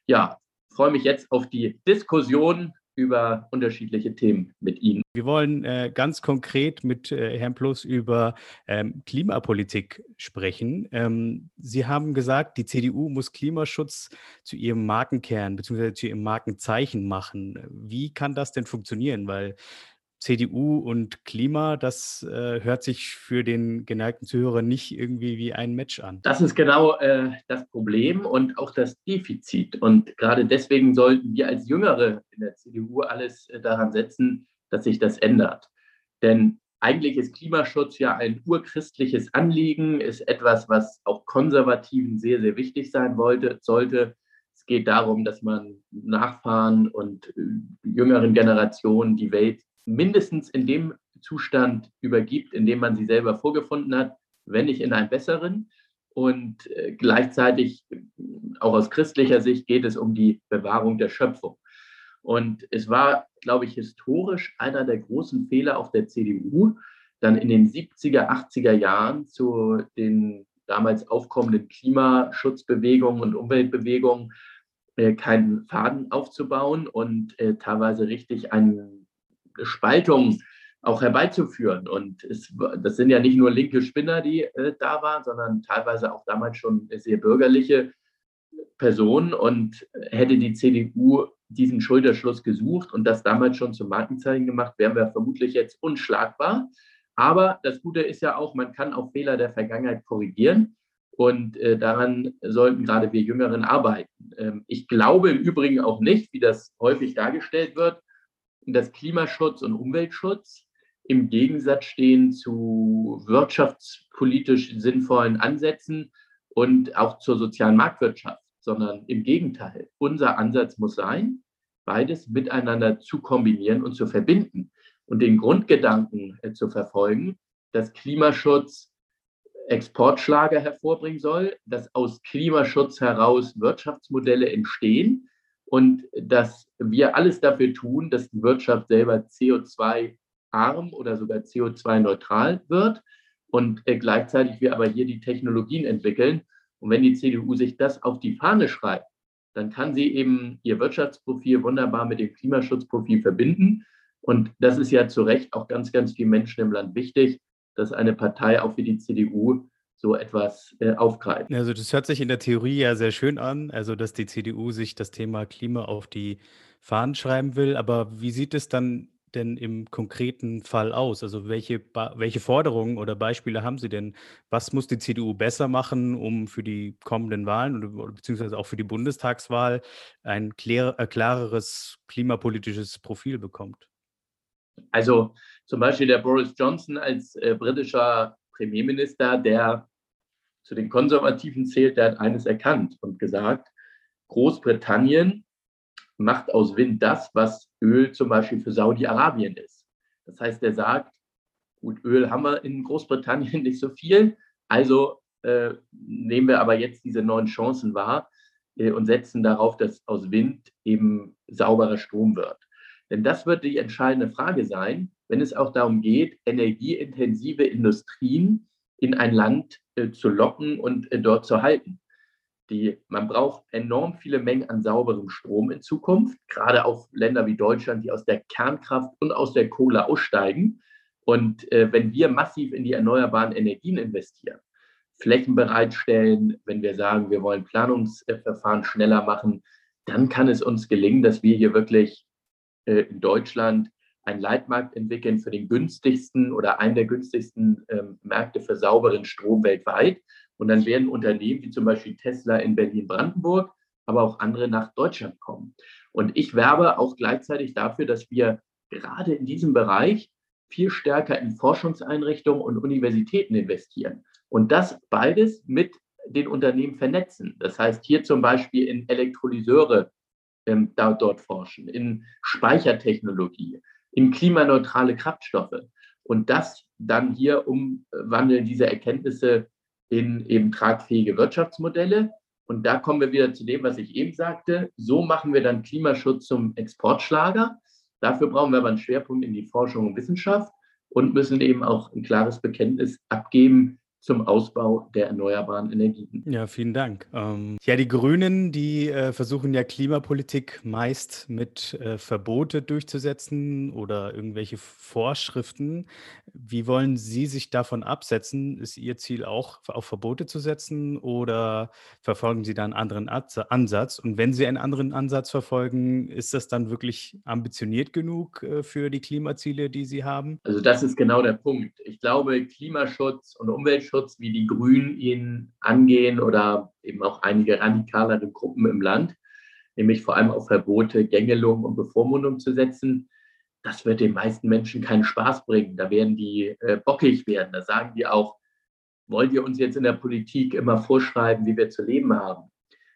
ja, freue mich jetzt auf die Diskussion über unterschiedliche Themen mit Ihnen. Wir wollen äh, ganz konkret mit äh, Herrn Plus über ähm, Klimapolitik sprechen. Ähm, Sie haben gesagt, die CDU muss Klimaschutz zu ihrem Markenkern bzw. zu ihrem Markenzeichen machen. Wie kann das denn funktionieren? Weil CDU und Klima, das äh, hört sich für den geneigten Zuhörer nicht irgendwie wie ein Match an. Das ist genau äh, das Problem und auch das Defizit. Und gerade deswegen sollten wir als Jüngere in der CDU alles äh, daran setzen, dass sich das ändert. Denn eigentlich ist Klimaschutz ja ein urchristliches Anliegen, ist etwas, was auch Konservativen sehr, sehr wichtig sein wollte, sollte. Es geht darum, dass man Nachfahren und äh, jüngeren Generationen die Welt mindestens in dem Zustand übergibt, in dem man sie selber vorgefunden hat, wenn nicht in einen besseren. Und äh, gleichzeitig, auch aus christlicher Sicht, geht es um die Bewahrung der Schöpfung. Und es war, glaube ich, historisch einer der großen Fehler auch der CDU, dann in den 70er, 80er Jahren zu den damals aufkommenden Klimaschutzbewegungen und Umweltbewegungen äh, keinen Faden aufzubauen und äh, teilweise richtig eine Spaltung auch herbeizuführen. Und es, das sind ja nicht nur linke Spinner, die äh, da waren, sondern teilweise auch damals schon sehr bürgerliche Personen. Und hätte die CDU diesen Schulterschluss gesucht und das damals schon zum Markenzeichen gemacht, wären wir vermutlich jetzt unschlagbar. Aber das Gute ist ja auch, man kann auch Fehler der Vergangenheit korrigieren. Und äh, daran sollten gerade wir Jüngeren arbeiten. Ähm, ich glaube im Übrigen auch nicht, wie das häufig dargestellt wird, dass Klimaschutz und Umweltschutz im Gegensatz stehen zu wirtschaftspolitisch sinnvollen Ansätzen und auch zur sozialen Marktwirtschaft, sondern im Gegenteil. Unser Ansatz muss sein, beides miteinander zu kombinieren und zu verbinden und den Grundgedanken äh, zu verfolgen, dass Klimaschutz Exportschlager hervorbringen soll, dass aus Klimaschutz heraus Wirtschaftsmodelle entstehen und dass wir alles dafür tun, dass die Wirtschaft selber CO2 arm oder sogar CO2-neutral wird und äh, gleichzeitig wir aber hier die Technologien entwickeln. Und wenn die CDU sich das auf die Fahne schreibt, dann kann sie eben ihr Wirtschaftsprofil wunderbar mit dem Klimaschutzprofil verbinden. Und das ist ja zu Recht auch ganz, ganz vielen Menschen im Land wichtig, dass eine Partei auch wie die CDU so etwas äh, aufgreift. Also das hört sich in der Theorie ja sehr schön an, also dass die CDU sich das Thema Klima auf die Fahnen schreiben will. Aber wie sieht es dann denn im konkreten Fall aus? Also welche, welche Forderungen oder Beispiele haben Sie denn? Was muss die CDU besser machen, um für die kommenden Wahlen oder beziehungsweise auch für die Bundestagswahl ein klär, äh, klareres klimapolitisches Profil bekommt? Also zum Beispiel der Boris Johnson als äh, britischer Premierminister, der zu den Konservativen zählt, der hat eines erkannt und gesagt, Großbritannien macht aus Wind das, was Öl zum Beispiel für Saudi-Arabien ist. Das heißt, er sagt, gut, Öl haben wir in Großbritannien nicht so viel, also äh, nehmen wir aber jetzt diese neuen Chancen wahr äh, und setzen darauf, dass aus Wind eben sauberer Strom wird. Denn das wird die entscheidende Frage sein, wenn es auch darum geht, energieintensive Industrien in ein Land äh, zu locken und äh, dort zu halten. Die, man braucht enorm viele Mengen an sauberem Strom in Zukunft, gerade auch Länder wie Deutschland, die aus der Kernkraft und aus der Kohle aussteigen. Und äh, wenn wir massiv in die erneuerbaren Energien investieren, Flächen bereitstellen, wenn wir sagen, wir wollen Planungsverfahren schneller machen, dann kann es uns gelingen, dass wir hier wirklich äh, in Deutschland einen Leitmarkt entwickeln für den günstigsten oder einen der günstigsten äh, Märkte für sauberen Strom weltweit. Und dann werden Unternehmen wie zum Beispiel Tesla in Berlin-Brandenburg, aber auch andere nach Deutschland kommen. Und ich werbe auch gleichzeitig dafür, dass wir gerade in diesem Bereich viel stärker in Forschungseinrichtungen und Universitäten investieren. Und das beides mit den Unternehmen vernetzen. Das heißt, hier zum Beispiel in Elektrolyseure ähm, da, dort forschen, in Speichertechnologie, in klimaneutrale Kraftstoffe. Und das dann hier umwandeln, diese Erkenntnisse in eben tragfähige Wirtschaftsmodelle. Und da kommen wir wieder zu dem, was ich eben sagte. So machen wir dann Klimaschutz zum Exportschlager. Dafür brauchen wir aber einen Schwerpunkt in die Forschung und Wissenschaft und müssen eben auch ein klares Bekenntnis abgeben, zum Ausbau der erneuerbaren Energien. Ja, vielen Dank. Ähm, ja, die Grünen, die äh, versuchen ja Klimapolitik meist mit äh, Verbote durchzusetzen oder irgendwelche Vorschriften. Wie wollen Sie sich davon absetzen? Ist Ihr Ziel auch auf Verbote zu setzen oder verfolgen Sie da einen anderen Ansatz? Und wenn Sie einen anderen Ansatz verfolgen, ist das dann wirklich ambitioniert genug äh, für die Klimaziele, die Sie haben? Also das ist genau der Punkt. Ich glaube, Klimaschutz und Umweltschutz Umweltschutz, wie die Grünen ihn angehen oder eben auch einige radikalere Gruppen im Land, nämlich vor allem auf Verbote, Gängelung und Bevormundung zu setzen, das wird den meisten Menschen keinen Spaß bringen. Da werden die äh, bockig werden. Da sagen die auch, wollt ihr uns jetzt in der Politik immer vorschreiben, wie wir zu leben haben?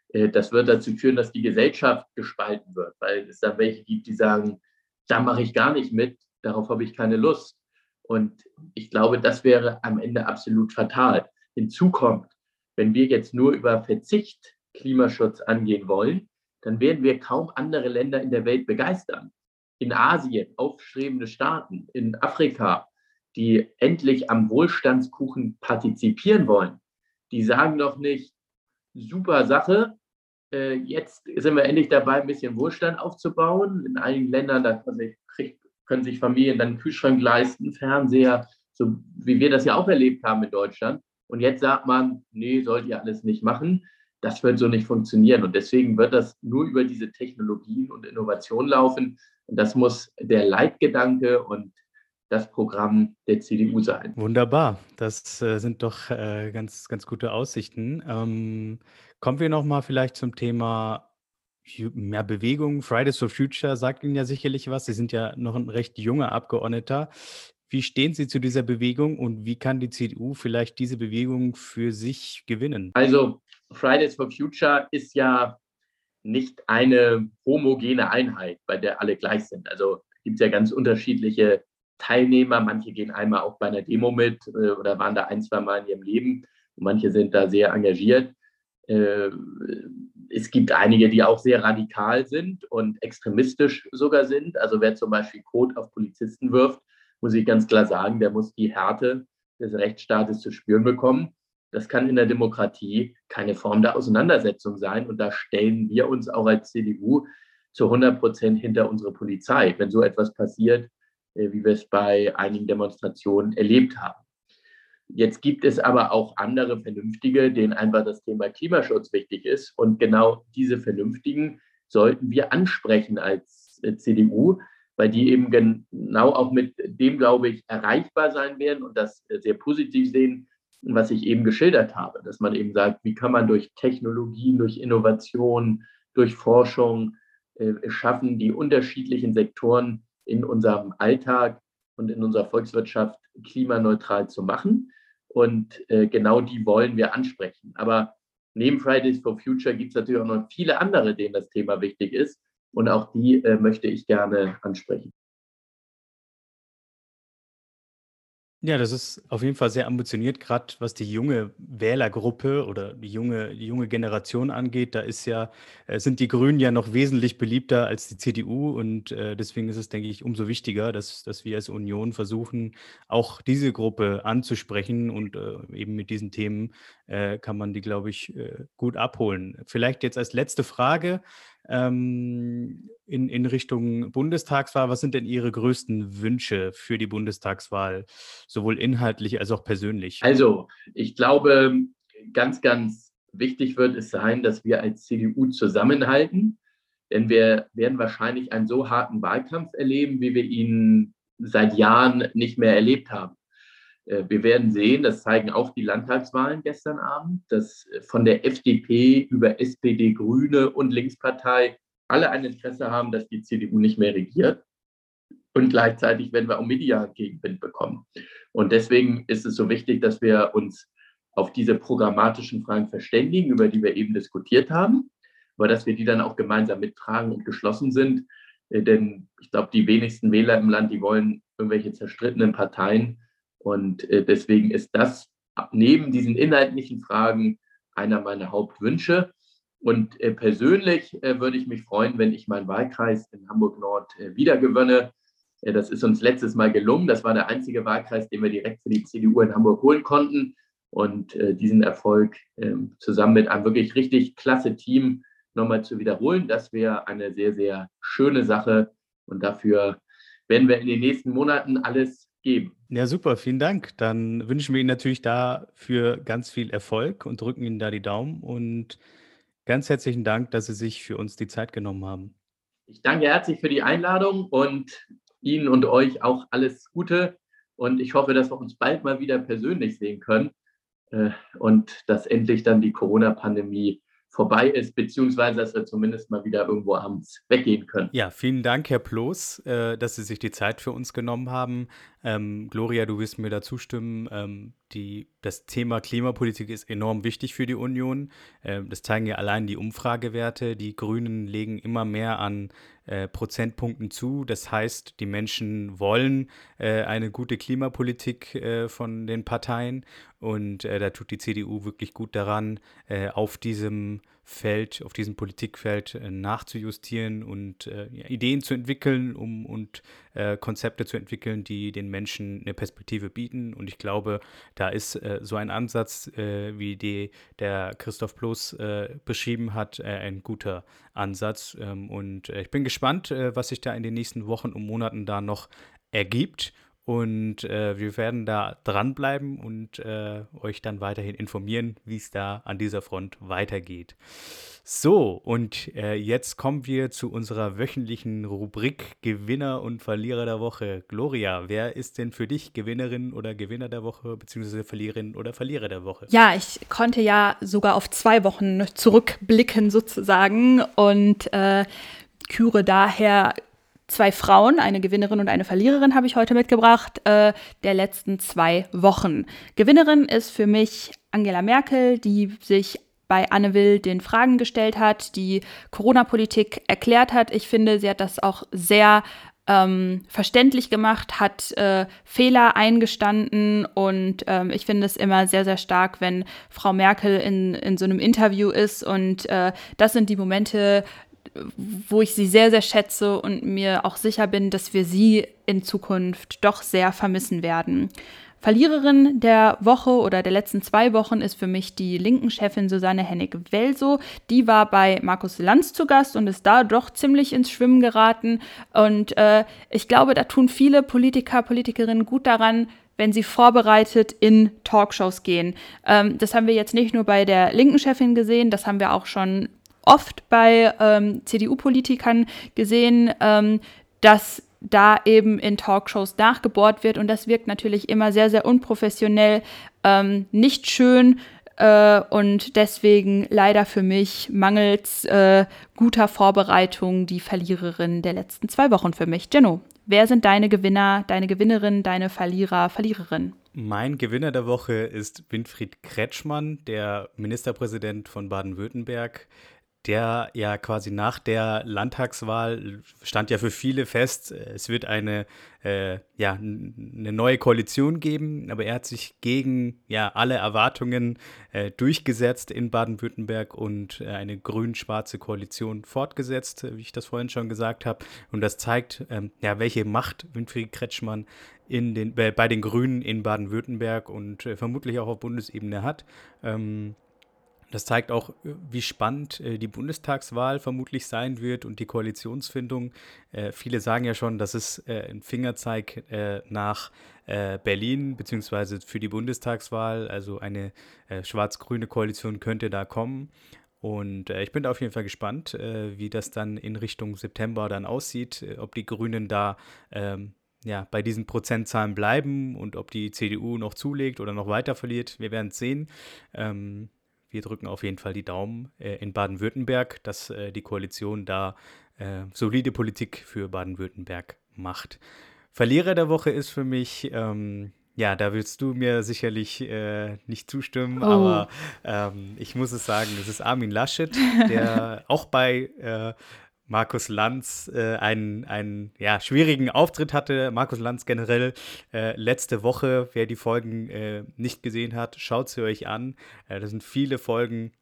Äh, das wird dazu führen, dass die Gesellschaft gespalten wird, weil es dann welche gibt, die sagen, da mache ich gar nicht mit, darauf habe ich keine Lust. Und ich glaube, das wäre am Ende absolut fatal. Hinzu kommt, wenn wir jetzt nur über Verzicht Klimaschutz angehen wollen, dann werden wir kaum andere Länder in der Welt begeistern. In Asien aufstrebende Staaten, in Afrika, die endlich am Wohlstandskuchen partizipieren wollen, die sagen doch nicht, super Sache, äh, jetzt sind wir endlich dabei, ein bisschen Wohlstand aufzubauen. In einigen Ländern, da können sich Familien dann einen Kühlschrank leisten, Fernseher, so wie wir das ja auch erlebt haben in Deutschland. Und jetzt sagt man, nee, sollt ihr alles nicht machen. Das wird so nicht funktionieren. Und deswegen wird das nur über diese Technologien und Innovationen laufen. Und das muss der Leitgedanke und das Programm der CDU sein. Wunderbar, das äh, sind doch äh, ganz, ganz gute Aussichten. Ähm, kommen wir nochmal vielleicht zum Thema mehr Bewegung. Fridays for Future sagt Ihnen ja sicherlich was. Sie sind ja noch ein recht junger Abgeordneter. Wie stehen Sie zu dieser Bewegung und wie kann die CDU vielleicht diese Bewegung für sich gewinnen? Also Fridays for Future ist ja nicht eine homogene Einheit, bei der alle gleich sind. Also gibt es ja ganz unterschiedliche Teilnehmer. Manche gehen einmal auch bei einer Demo mit äh, oder waren da ein, zwei Mal in ihrem Leben. Und manche sind da sehr engagiert. Äh, es gibt einige, die auch sehr radikal sind und extremistisch sogar sind. Also wer zum Beispiel Code auf Polizisten wirft, muss ich ganz klar sagen, der muss die Härte des Rechtsstaates zu spüren bekommen. Das kann in der Demokratie keine Form der Auseinandersetzung sein. Und da stellen wir uns auch als CDU zu 100 Prozent hinter unsere Polizei, wenn so etwas passiert, äh, wie wir es bei einigen Demonstrationen erlebt haben. Jetzt gibt es aber auch andere Vernünftige, denen einfach das Thema Klimaschutz wichtig ist. Und genau diese Vernünftigen sollten wir ansprechen als äh, CDU, weil die eben genau auch mit dem, glaube ich, erreichbar sein werden und das äh, sehr positiv sehen, was ich eben geschildert habe, dass man eben sagt, wie kann man durch Technologien, durch Innovation, durch Forschung äh, schaffen, die unterschiedlichen Sektoren in unserem Alltag und in unserer Volkswirtschaft klimaneutral zu machen. Und äh, genau die wollen wir ansprechen. Aber neben Fridays for Future gibt es natürlich auch noch viele andere, denen das Thema wichtig ist. Und auch die äh, möchte ich gerne ansprechen. Ja, das ist auf jeden Fall sehr ambitioniert, gerade was die junge Wählergruppe oder die junge, die junge Generation angeht. Da ist ja, äh, sind die Grünen ja noch wesentlich beliebter als die CDU und äh, deswegen ist es, denke ich, umso wichtiger, dass, dass wir als Union versuchen, auch diese Gruppe anzusprechen und äh, eben mit diesen Themen äh, kann man die, glaube ich, äh, gut abholen. Vielleicht jetzt als letzte Frage ähm, in, in Richtung Bundestagswahl. Was sind denn Ihre größten Wünsche für die Bundestagswahl, sowohl inhaltlich als auch persönlich? Also, ich glaube, ganz, ganz wichtig wird es sein, dass wir als CDU zusammenhalten. Denn wir werden wahrscheinlich einen so harten Wahlkampf erleben, wie wir ihn seit Jahren nicht mehr erlebt haben. Äh, wir werden sehen, das zeigen auch die Landtagswahlen gestern Abend, dass von der FDP über SPD, Grüne und Linkspartei alle ein Interesse haben, dass die CDU nicht mehr regiert. Und gleichzeitig werden wir auch medialen Gegenwind bekommen. Und deswegen ist es so wichtig, dass wir uns auf diese programmatischen Fragen verständigen, über die wir eben diskutiert haben, aber dass wir die dann auch gemeinsam mittragen und geschlossen sind. Äh, denn ich glaube, die wenigsten Wähler im Land, die wollen irgendwelche zerstrittenen Parteien und äh, deswegen ist das neben diesen inhaltlichen Fragen einer meiner Hauptwünsche. Und äh, persönlich äh, würde ich mich freuen, wenn ich meinen Wahlkreis in Hamburg-Nord wiedergewönne. das ist uns letztes Mal gelungen. Das war der einzige Wahlkreis, den wir direkt für die CDU in Hamburg holen konnten. Und diesen Erfolg ähm, zusammen mit einem wirklich richtig klasse Team nochmal zu wiederholen, das wäre eine sehr, sehr schöne Sache. Und dafür werden wir in den nächsten Monaten alles geben. Ja, super, vielen Dank. Dann wünschen wir Ihnen natürlich dafür ganz viel Erfolg und drücken Ihnen da die Daumen. Und ganz herzlichen Dank, dass Sie sich für uns die Zeit genommen haben. Ich danke herzlich für die Einladung und Ihnen und euch auch alles Gute. Und ich hoffe, dass wir uns bald mal wieder persönlich sehen können äh, und dass endlich dann die Corona-Pandemie vorbei ist, beziehungsweise dass wir zumindest mal wieder irgendwo abends weggehen können. Ja, vielen Dank, Herr Ploß, äh, dass Sie sich die Zeit für uns genommen haben. Ähm, Gloria, du wirst mir da zustimmen. Ähm, die, das Thema Klimapolitik ist enorm wichtig für die Union. Ähm, das zeigen ja allein die Umfragewerte. Die Grünen legen immer mehr an äh, Prozentpunkten zu. Das heißt, die Menschen wollen äh, eine gute Klimapolitik äh, von den Parteien. Und äh, da tut die CDU wirklich gut daran, äh, auf diesem Feld, auf diesem Politikfeld äh, nachzujustieren und äh, Ideen zu entwickeln um, und äh, Konzepte zu entwickeln, die den Menschen eine Perspektive bieten. Und ich glaube, da ist äh, so ein Ansatz, äh, wie die der Christoph Plus äh, beschrieben hat, ein guter Ansatz. Ähm, und ich bin gespannt, was sich da in den nächsten Wochen und Monaten da noch ergibt. Und äh, wir werden da dranbleiben und äh, euch dann weiterhin informieren, wie es da an dieser Front weitergeht. So, und äh, jetzt kommen wir zu unserer wöchentlichen Rubrik Gewinner und Verlierer der Woche. Gloria, wer ist denn für dich Gewinnerin oder Gewinner der Woche, beziehungsweise Verliererin oder Verlierer der Woche? Ja, ich konnte ja sogar auf zwei Wochen zurückblicken sozusagen und äh, küre daher zwei Frauen, eine Gewinnerin und eine Verliererin habe ich heute mitgebracht, äh, der letzten zwei Wochen. Gewinnerin ist für mich Angela Merkel, die sich bei Anne Will den Fragen gestellt hat, die Corona-Politik erklärt hat. Ich finde, sie hat das auch sehr ähm, verständlich gemacht, hat äh, Fehler eingestanden und ähm, ich finde es immer sehr, sehr stark, wenn Frau Merkel in, in so einem Interview ist und äh, das sind die Momente, wo ich sie sehr, sehr schätze und mir auch sicher bin, dass wir sie in Zukunft doch sehr vermissen werden. Verliererin der Woche oder der letzten zwei Wochen ist für mich die linken Chefin Susanne Hennig-Welso. Die war bei Markus Lanz zu Gast und ist da doch ziemlich ins Schwimmen geraten. Und äh, ich glaube, da tun viele Politiker, Politikerinnen gut daran, wenn sie vorbereitet in Talkshows gehen. Ähm, das haben wir jetzt nicht nur bei der linken Chefin gesehen, das haben wir auch schon oft bei ähm, CDU-Politikern gesehen, ähm, dass da eben in Talkshows nachgebohrt wird und das wirkt natürlich immer sehr, sehr unprofessionell, ähm, nicht schön äh, und deswegen leider für mich mangels äh, guter Vorbereitung die Verliererin der letzten zwei Wochen für mich. Jenno, wer sind deine Gewinner, deine Gewinnerin, deine Verlierer, Verliererin? Mein Gewinner der Woche ist Winfried Kretschmann, der Ministerpräsident von Baden-Württemberg der ja quasi nach der Landtagswahl stand ja für viele fest, es wird eine, äh, ja, eine neue Koalition geben, aber er hat sich gegen ja, alle Erwartungen äh, durchgesetzt in Baden-Württemberg und äh, eine grün-schwarze Koalition fortgesetzt, wie ich das vorhin schon gesagt habe. Und das zeigt, ähm, ja, welche Macht Winfried Kretschmann in den, bei den Grünen in Baden-Württemberg und äh, vermutlich auch auf Bundesebene hat. Ähm, das zeigt auch, äh, wie spannend äh, die Bundestagswahl vermutlich sein wird und die Koalitionsfindung. Äh, viele sagen ja schon, das ist äh, ein Fingerzeig äh, nach äh, Berlin beziehungsweise für die Bundestagswahl. Also eine schwarz-grüne Koalition könnte da kommen. Und ich bin da auf jeden Fall gespannt, wie das dann in Richtung September dann aussieht, ob die Grünen da ähm, ja, bei diesen Prozentzahlen bleiben und ob die CDU noch zulegt oder noch weiter verliert. Wir werden es sehen. Ähm, wir drücken auf jeden Fall die Daumen äh, in Baden-Württemberg, dass äh, die Koalition da äh, solide Politik für Baden-Württemberg macht. Verlierer der Woche ist für mich, ähm, ja, da willst du mir sicherlich äh, nicht zustimmen, oh. aber ähm, ich muss es sagen, es ist Armin Laschet, der auch bei äh, Markus Lanz äh, einen, einen ja, schwierigen Auftritt hatte. Markus Lanz generell äh, letzte Woche, wer die Folgen äh, nicht gesehen hat, schaut sie euch an. Äh, das sind viele Folgen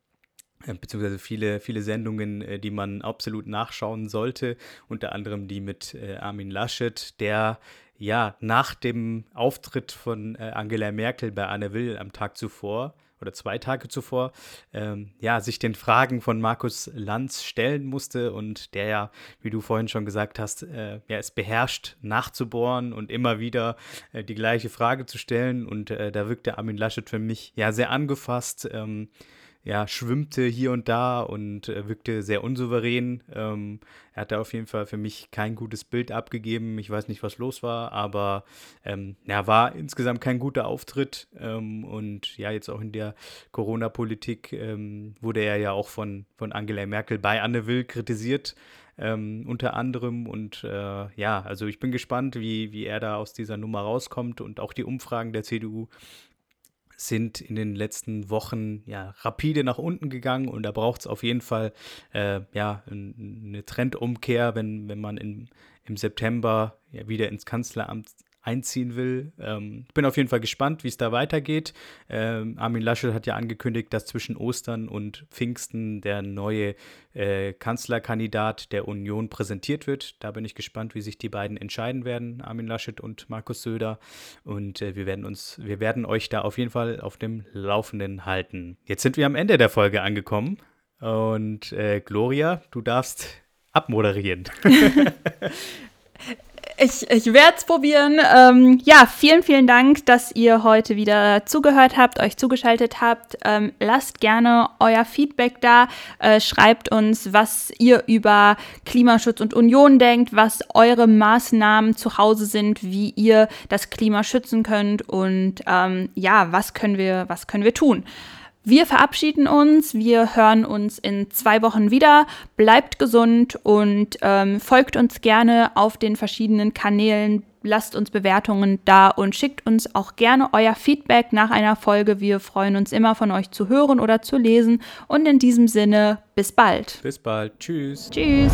äh, beziehungsweise viele, viele Sendungen, äh, die man absolut nachschauen sollte, unter anderem die mit Armin Laschet, der ja nach dem Auftritt von Angela Merkel bei Anne Will am Tag zuvor oder zwei Tage zuvor, ähm, ja, sich den Fragen von Markus Lanz stellen musste und der ja, wie du vorhin schon gesagt hast, äh, ja, es beherrscht, nachzubohren und immer wieder äh, die gleiche Frage zu stellen. Und äh, da wirkte Armin Laschet für mich ja sehr angefasst. Ähm, ja, schwimmte hier und da und äh, wirkte sehr unsouverän. Ähm, er hat da auf jeden Fall für mich kein gutes Bild abgegeben. Ich weiß nicht, was los war, aber ähm, ja, war insgesamt kein guter Auftritt. Ähm, und ja, jetzt auch in der Corona-Politik ähm, wurde er ja auch von, von Angela Merkel bei Anne Will kritisiert. Ähm, unter anderem. Und äh, ja, also ich bin gespannt, wie, wie er da aus dieser Nummer rauskommt. Und auch die Umfragen der CDU sind in den letzten Wochen ja rapide nach unten gegangen und da braucht es auf jeden Fall äh, ja eine Trendumkehr, wenn, wenn man in, im September ja wieder ins Kanzleramt einziehen will. Ähm, bin auf jeden Fall gespannt, wie es da weitergeht. Ähm, Armin Laschet hat ja angekündigt, dass zwischen Ostern und Pfingsten der neue äh, Kanzlerkandidat der Union präsentiert wird. Da bin ich gespannt, wie sich die beiden entscheiden werden, Armin Laschet und Markus Söder. Und äh, wir werden uns, wir werden euch da auf jeden Fall auf dem Laufenden halten. Jetzt sind wir am Ende der Folge angekommen. Und äh, Gloria, du darfst abmoderieren. Ich, ich werde es probieren. Ähm, ja, vielen, vielen Dank, dass ihr heute wieder zugehört habt, euch zugeschaltet habt. Ähm, lasst gerne euer Feedback da. Äh, schreibt uns, was ihr über Klimaschutz und Union denkt, was eure Maßnahmen zu Hause sind, wie ihr das Klima schützen könnt und ähm, ja, was können wir, was können wir tun. Wir verabschieden uns. Wir hören uns in zwei Wochen wieder. Bleibt gesund und ähm, folgt uns gerne auf den verschiedenen Kanälen. Lasst uns Bewertungen da und schickt uns auch gerne euer Feedback nach einer Folge. Wir freuen uns immer von euch zu hören oder zu lesen. Und in diesem Sinne, bis bald. Bis bald. Tschüss. Tschüss.